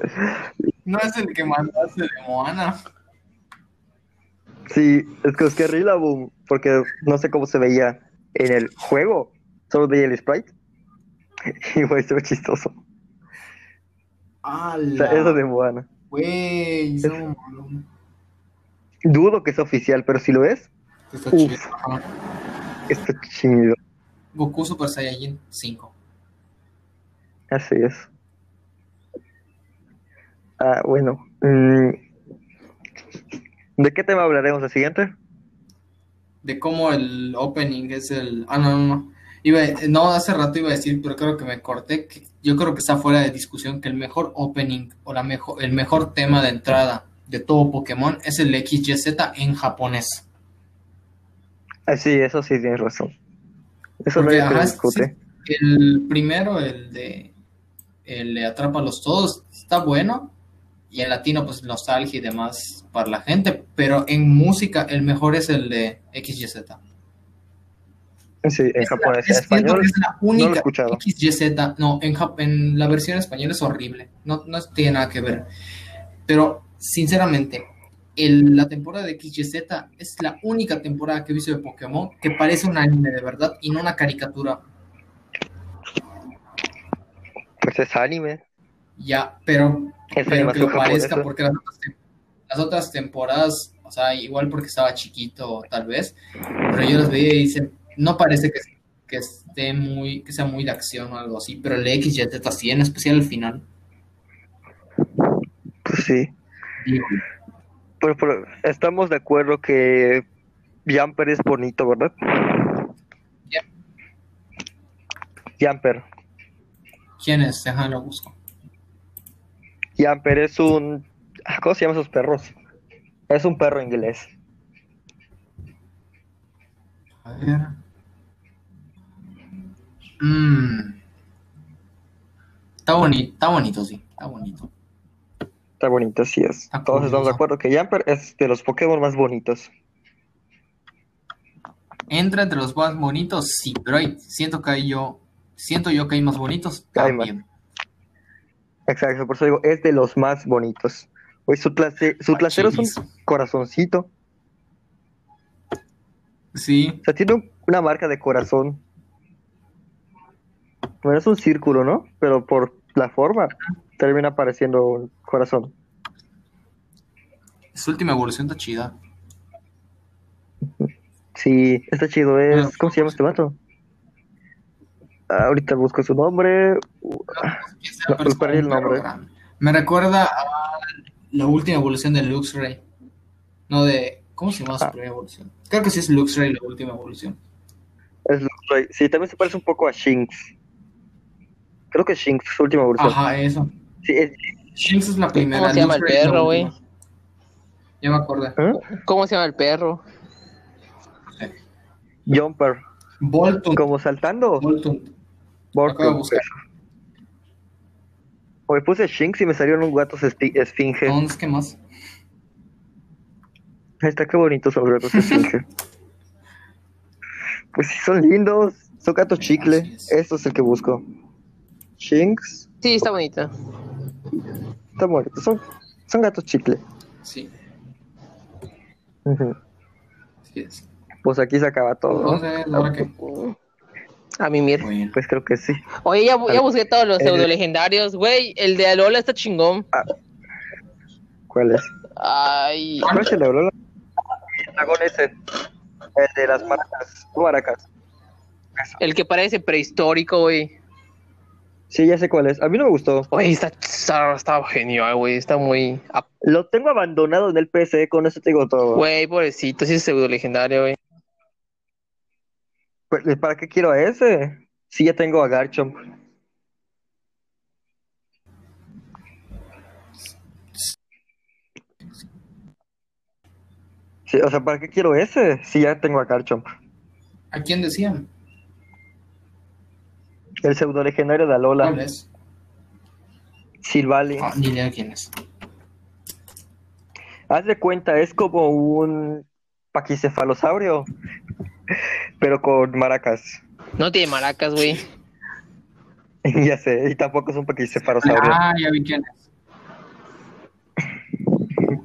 B: No es el que mandaste de Moana.
A: Sí, es que es que Rillaboom. Porque no sé cómo se veía en el juego. Solo veía el sprite. Y güey, se ve chistoso.
B: Ah,
A: O sea, eso de Moana.
B: Güey, no.
A: Dudo que sea oficial, pero si lo es,
B: Está chido.
A: Está chido.
B: Goku Super Saiyajin 5.
A: Así es. Ah, bueno. mm, ¿De qué tema hablaremos el siguiente?
B: De cómo el opening es el. Ah, no, no, no. Iba, no, hace rato iba a decir, pero creo que me corté. Que yo creo que está fuera de discusión que el mejor opening o la mejor, el mejor tema de entrada de todo Pokémon es el XYZ en japonés.
A: Ah, sí, eso sí tienes razón. Eso
B: Porque,
A: no discute.
B: el primero, el de el de Atrápalos Todos, está bueno. Y en latino, pues nostalgia y demás para la gente. Pero en música, el mejor es el de XYZ.
A: Sí, en
B: Es la-
A: japonés. En español,
B: es la
A: no
B: única. XYZ. No, en la versión española es horrible. No, no tiene nada que ver. Pero, sinceramente, el- la temporada de XYZ es la única temporada que he visto de Pokémon que parece un anime de verdad y no una caricatura.
A: Pues es anime.
B: Ya, pero,
A: Es
B: pero que lo parezca
A: japonesa.
B: porque las otras, tem- las otras temporadas, o sea, igual porque estaba chiquito tal vez, pero yo las veía y dicen, no parece que, que esté muy, que sea muy de acción o algo así, pero el XYZ sí, en especial al final.
A: Pues sí.
B: Digo,
A: Pero, pero estamos de acuerdo que Jumper es bonito, ¿verdad? Jumper.
B: ¿Quién es? Déjalo busco.
A: Jumper es un... ah, ¿Cómo se llaman esos perros? Es un perro inglés.
B: A ver. Mm. Está bonito, está bonito, sí, está bonito.
A: Está bonito, sí es.
B: Está
A: Todos estamos de acuerdo que Jumper es de los Pokémon más bonitos.
B: Entra entre los más bonitos, sí, pero hay, siento que hay yo, siento yo que hay más bonitos también.
A: Exacto, por eso digo, es de los más bonitos. Su, clase, su trasero es un corazoncito.
B: Sí,
A: O sea, tiene un- una marca de corazón. Bueno, es un círculo, ¿no? Pero por la forma termina pareciendo un corazón.
B: su última evolución está chida.
A: Sí, está chido. Es, ¿Cómo se llama este vato? Ah, ahorita busco su nombre. No, perdí el.
B: Me recuerda a la última evolución de Luxray. No de. ¿Cómo se llama su
A: Ah.
B: primera evolución? Creo que sí es Luxray la última evolución.
A: Es Luxray. Sí, también se parece un poco a Shinx. Creo que es Shinx, su última evolución.
B: Ajá, eso.
A: Sí, es,
B: Shinx es la primera.
C: ¿Cómo se llama el perro, güey?
B: Ya me acordé.
A: ¿eh?
C: ¿Cómo se llama el perro?
A: Jumper.
B: Voltun.
A: Como saltando.
B: Acabo de buscar.
A: Hoy puse Shinx y me salieron un gatos esfinge.
B: Entonces, ¿qué más?
A: Ahí está, qué bonitos son los gatos esfinge. pues sí, son lindos. Son gatos chicle.
B: es.
A: Esto es el que busco. Shinx.
C: Sí, está bonita.
A: Está bonito. Son, son gatos chicle.
B: Sí, es.
A: Pues aquí se acaba todo.
B: ¿ahora qué?
C: A mimir.
B: Bueno.
A: Pues creo que sí.
C: Oye, ya, ya busqué todos los
A: El-
C: pseudo legendarios, güey. El de Alola está chingón.
A: ¿Cuál es?
C: Ay.
A: ¿Cuál es el de Aurora? El dragón ese. El de las maracas. Maracas.
C: El que parece prehistórico, güey.
A: Sí, ya sé cuál es. A mí no me gustó.
C: Oye, está, está, está genial, güey. Está muy. ah,
A: Lo tengo abandonado en el PC, con eso te digo todo.
C: Güey, pobrecito. Sí es pseudo legendario, güey.
A: Pues, ¿Para qué quiero a ese? Sí, ya tengo a Garchomp. Sí, o sea, ¿para qué quiero ese? Sí, ya tengo a Garchomp.
B: ¿A quién decían?
A: El pseudo legendario de
B: ¿Cuál
A: Alola.
B: es?
A: Silvally.
B: Ah, ni idea quién es.
A: Haz de cuenta, es como un paquicefalosaurio, pero con maracas.
C: No tiene maracas, güey.
A: ya sé, y tampoco es un paquicefalosaurio.
B: Ah, ya vi quién es.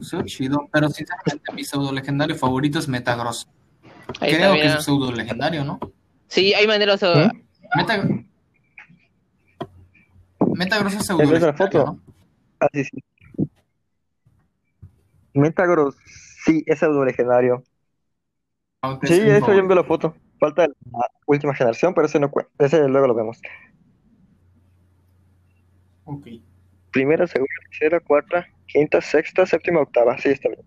B: Soy chido, pero sinceramente mi pseudo legendario favorito es Metagross.
C: Ahí
B: Creo
C: está,
B: que es pseudo legendario, ¿no?
C: Sí, hay maneras. uh,
A: ¿Eh?
B: Meta... Metagross es pseudo
A: ¿Es
B: legendario,
A: foto?
B: ¿no?
A: Ah, sí, sí. Metagross, sí, es pseudo legendario.
B: Aunque
A: Sí, eso ya
B: favorito.
A: envió la foto. Falta la última generación, pero ese no cuenta. Ese luego lo vemos.
B: Ok.
A: Primera, segunda, tercera, cuarta, quinta, sexta, séptima, octava. Sí, está bien.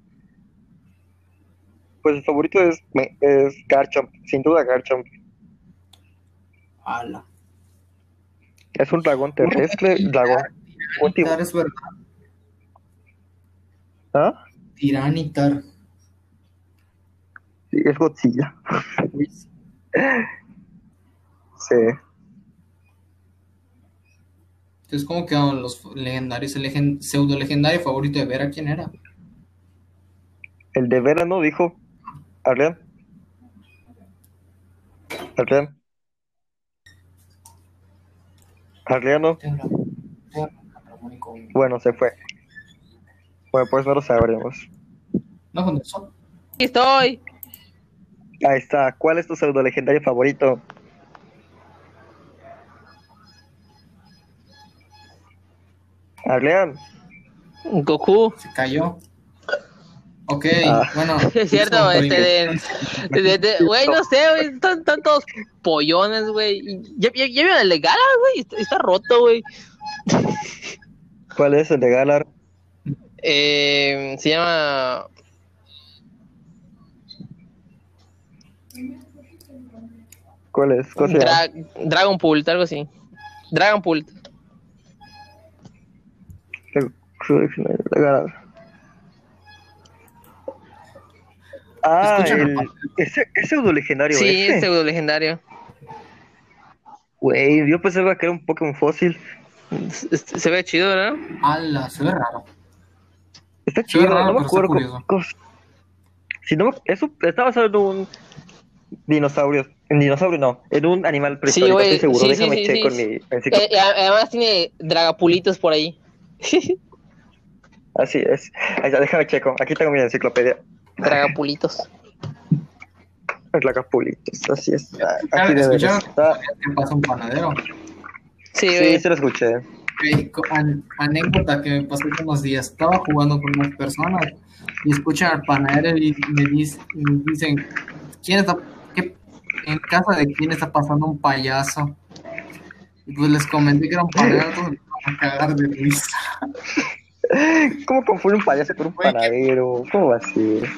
A: Pues el favorito es, es Garchomp, sin duda Garchomp.
B: Ala.
A: Es un dragón terrestre, dragón. Último.
B: Tiranitar es verdad.
A: ¿Ah?
B: Tiranitar.
A: Sí, es Godzilla. Sí.
B: Entonces, ¿cómo quedaron los legendarios? El pseudo legendario favorito de Vera, ¿quién era?
A: El de verano dijo. Adrián. Adrián.
B: Con-
A: Bueno, se fue. Bueno, pues no lo sabremos.
B: ¿No contestó?
C: Aquí estoy.
A: Ahí está. ¿Cuál es tu pseudo legendario favorito? Arlean.
C: Goku.
B: Se cayó. Ok,
A: Ah.
B: bueno.
C: Es cierto, este de, de- de- güey, no sé, güey, están, están todos pollones, güey. Y Ya, ya, ya vieron el de Gala, güey, está, está roto, güey.
A: ¿Cuál es el de Galar?
C: Eh, se llama
A: ¿Cuál es? ¿Cómo se llama?
C: Dra- Dragon Pult, algo así. Dragon Pult.
A: Galar. Ah, el, ese, ese pseudo legendario
C: Sí,
A: ese.
C: es pseudo legendario.
A: Güey, yo pensaba que era un Pokémon fósil.
C: Se, se ve chido, ¿verdad?
B: Ala, se ve raro.
A: Está chido,
B: raro,
A: no me acuerdo. Si no, eso está basado en un dinosaurio. En dinosaurio no, en un animal prehistórico, estoy seguro.
C: sí, sí,
A: Déjame
C: sí,
A: en mi enciclopedia.
C: Eh, a- además tiene dragapulitos por ahí.
A: Así es. Ahí está, déjame checo. Aquí tengo mi enciclopedia.
C: Dragapulitos.
A: La Capulitos, así es. Aquí de
B: ¿Escucharon
A: estar.
B: que pasa un panadero?
C: Sí,
A: Sí, sí lo escuché.
B: Ok, co- an- anécdota que me pasó hace unos días. Estaba jugando con unas personas y escuchan al panadero y me, dic- y me dicen, ¿quién está, qué- en casa de quién está pasando un payaso? Y pues les comenté que era un panadero, todos me empezaron a cagar de risa.
A: ¿Cómo confunde un payaso con un panadero? ¿Cómo va a ser?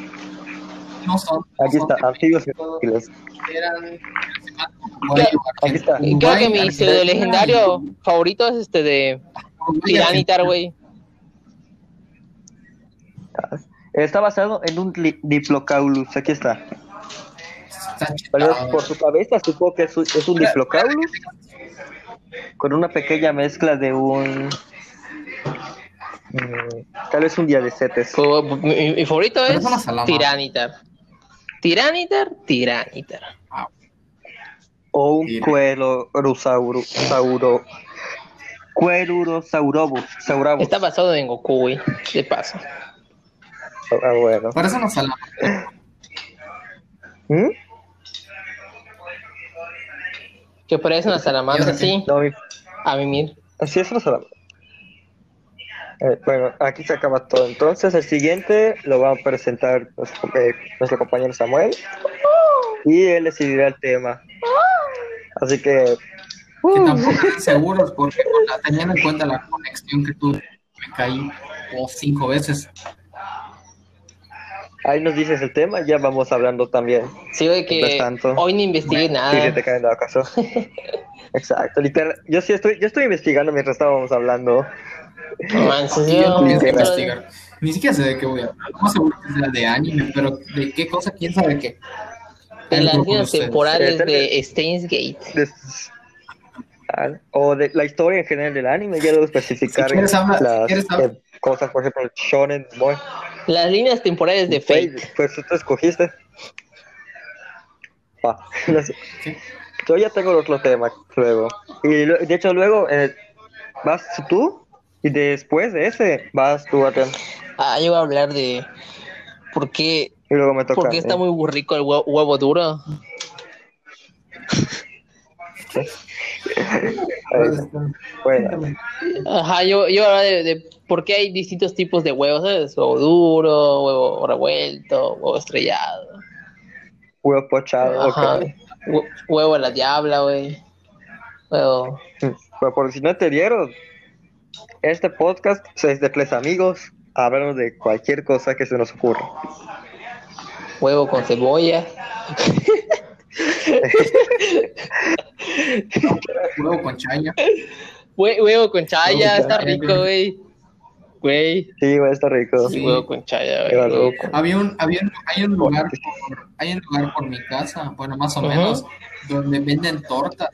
B: No son. no
A: Aquí
B: son
A: está, anfibios y
B: todos
A: reptiles.
B: Eran.
A: Aquí está.
C: Creo que mi pseudo legendario favorito es este de Tiranitar, güey.
A: Está basado en un Diplocaulus. Aquí está. Por su cabeza supongo que es un, es un Diplocaulus con una pequeña mezcla de un. Mm, tal vez un día de setes.
C: Mi, mi favorito es
B: es una.
C: Tiranitar. Tiranitar, Tiranitar.
A: O un. Cuerosauro. Sauro. Cuerurosaurobus. Saurabus.
C: Está basado en Goku, güey. De paso.
A: Ah, bueno.
B: Parece una salama.
A: ¿Mm?
C: Que parece una salamandra,
B: ¿Y
C: sí.
A: No, mi-
C: A mimir.
A: Así es, no se la- Eh, bueno, aquí se acaba todo. Entonces, el siguiente lo va a presentar nuestro, eh, nuestro compañero Samuel. Y él decidirá el tema. Así que,
B: que tampoco están seguros porque o teniendo en cuenta la conexión que tuve, me caí como cinco veces.
A: ahí nos dices el tema. Ya vamos hablando también.
C: Sí,
A: Mientras
C: que
A: tanto.
C: hoy no investigué
A: Si se
C: nada.
A: te caen de acaso. Exacto, literal. Yo sí estoy, yo estoy investigando mientras estábamos hablando.
B: Yo investigar. Ni siquiera sé de qué voy a hablar. No seguro que sea de anime, pero de qué cosa, quién sabe qué.
C: de las líneas temporales de Steins Gate.
A: Des- ah, O de la historia en general del anime. Ya debo especificar
B: Si quieres hablar- si
A: las
B: quieres hablar-
A: eh, cosas, por ejemplo, el Shonen Boy.
C: Las líneas temporales de
A: Fate,
C: Fate.
A: Pues tú te escogiste. Va, no sé.
B: Sí.
A: Yo ya tengo el otro tema luego. Y lo- de hecho luego eh, vas tú y después de ese vas tú Adrián.
C: Ah, yo voy a hablar de por qué,
A: Y luego me toca.
C: por qué está
A: eh.
C: muy rico el huevo, huevo duro.
A: Bueno,
C: Ajá, yo, yo hablar de, de por qué hay distintos tipos de huevos, ¿sabes? Huevo duro, huevo revuelto, huevo estrellado.
A: huevo pochado.
C: Ajá. Huevo a la diabla, güey. Huevo.
A: Pero por si no te dieron, este podcast es de tres amigos. Hablamos de cualquier cosa que se nos ocurra.
C: Huevo con cebolla.
B: Huevo con chaya.
C: Hue- huevo con chaya, está rico, güey. Güey.
A: Sí, güey, está rico.
C: Sí, huevo con chaya, güey.
B: Había un, había un- hay un lugar por, hay un lugar por mi casa, bueno, más o menos, donde venden tortas,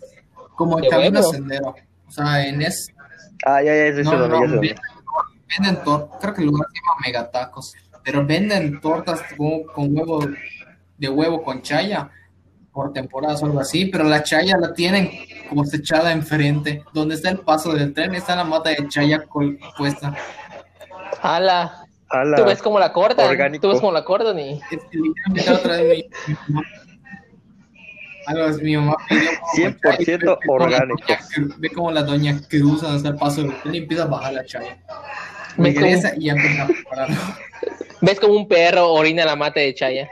B: como en
C: ¿De
B: camino sendero. O sea, en es,
A: Ah, ya, ya, ya,
B: no, no,
A: ya.
B: venden, venden tortas, creo que el lugar se llama Megatacos, pero venden tortas con, con huevo, de huevo con chaya, por temporadas o algo así, pero la chaya la tienen cosechada enfrente, donde está el paso del tren, está la mata de chaya col- puesta.
C: Ala.
A: Ala,
C: Tú ves cómo la cortan.
A: Orgánico.
C: Tú ves cómo la cortan y.
B: Es que otra vez mi, mi mamá. Algo así, mi mamá pidió como
A: 100%
B: chai, ve como la
A: orgánico.
B: Ve como la doña cruza hasta el paso y empieza a bajar la chaya.
C: Ves como,
B: Regresa y ya empieza a prepararlo.
C: ves como un perro orina la mata de Chaya.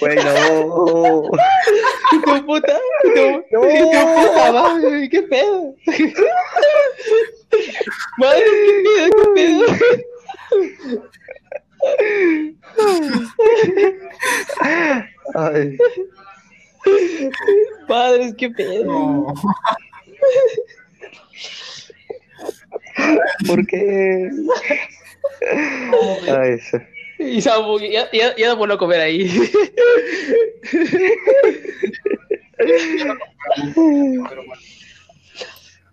A: Güey, no.
C: ¡Qué puta! ¡Qué puta madre! ¡Qué pedo! ¡Madre, qué pedo, qué pedo!
A: Ay,
C: Padres, qué pedo.
B: No.
A: ¿por qué? Ay, sí.
C: Y Samu, ya, ya, ya no a comer ahí.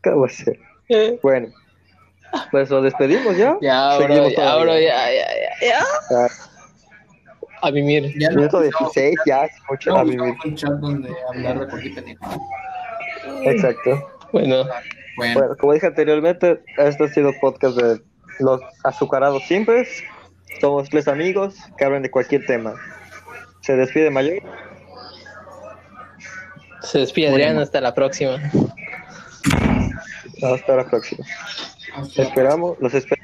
A: ¿Qué va a ser? Bueno, pues nos despedimos ya.
C: Ya, bro, ya, bro, ya, ya, ya, ya.
A: Ya,
C: A mimir.
B: Ya
A: Minuto
B: no,
A: 16, ya es mucho
B: no
A: a vivir.
B: un chat donde hablar de cualquier.
A: Exacto.
C: Bueno,
B: Bueno,
A: Bueno, como dije anteriormente, este ha sido podcast de los azucarados simples. Somos tres amigos que hablan de cualquier tema. Se despide Mayor.
C: se despide Adrián, hasta la próxima.
A: Hasta la próxima. Esperamos, los esperamos.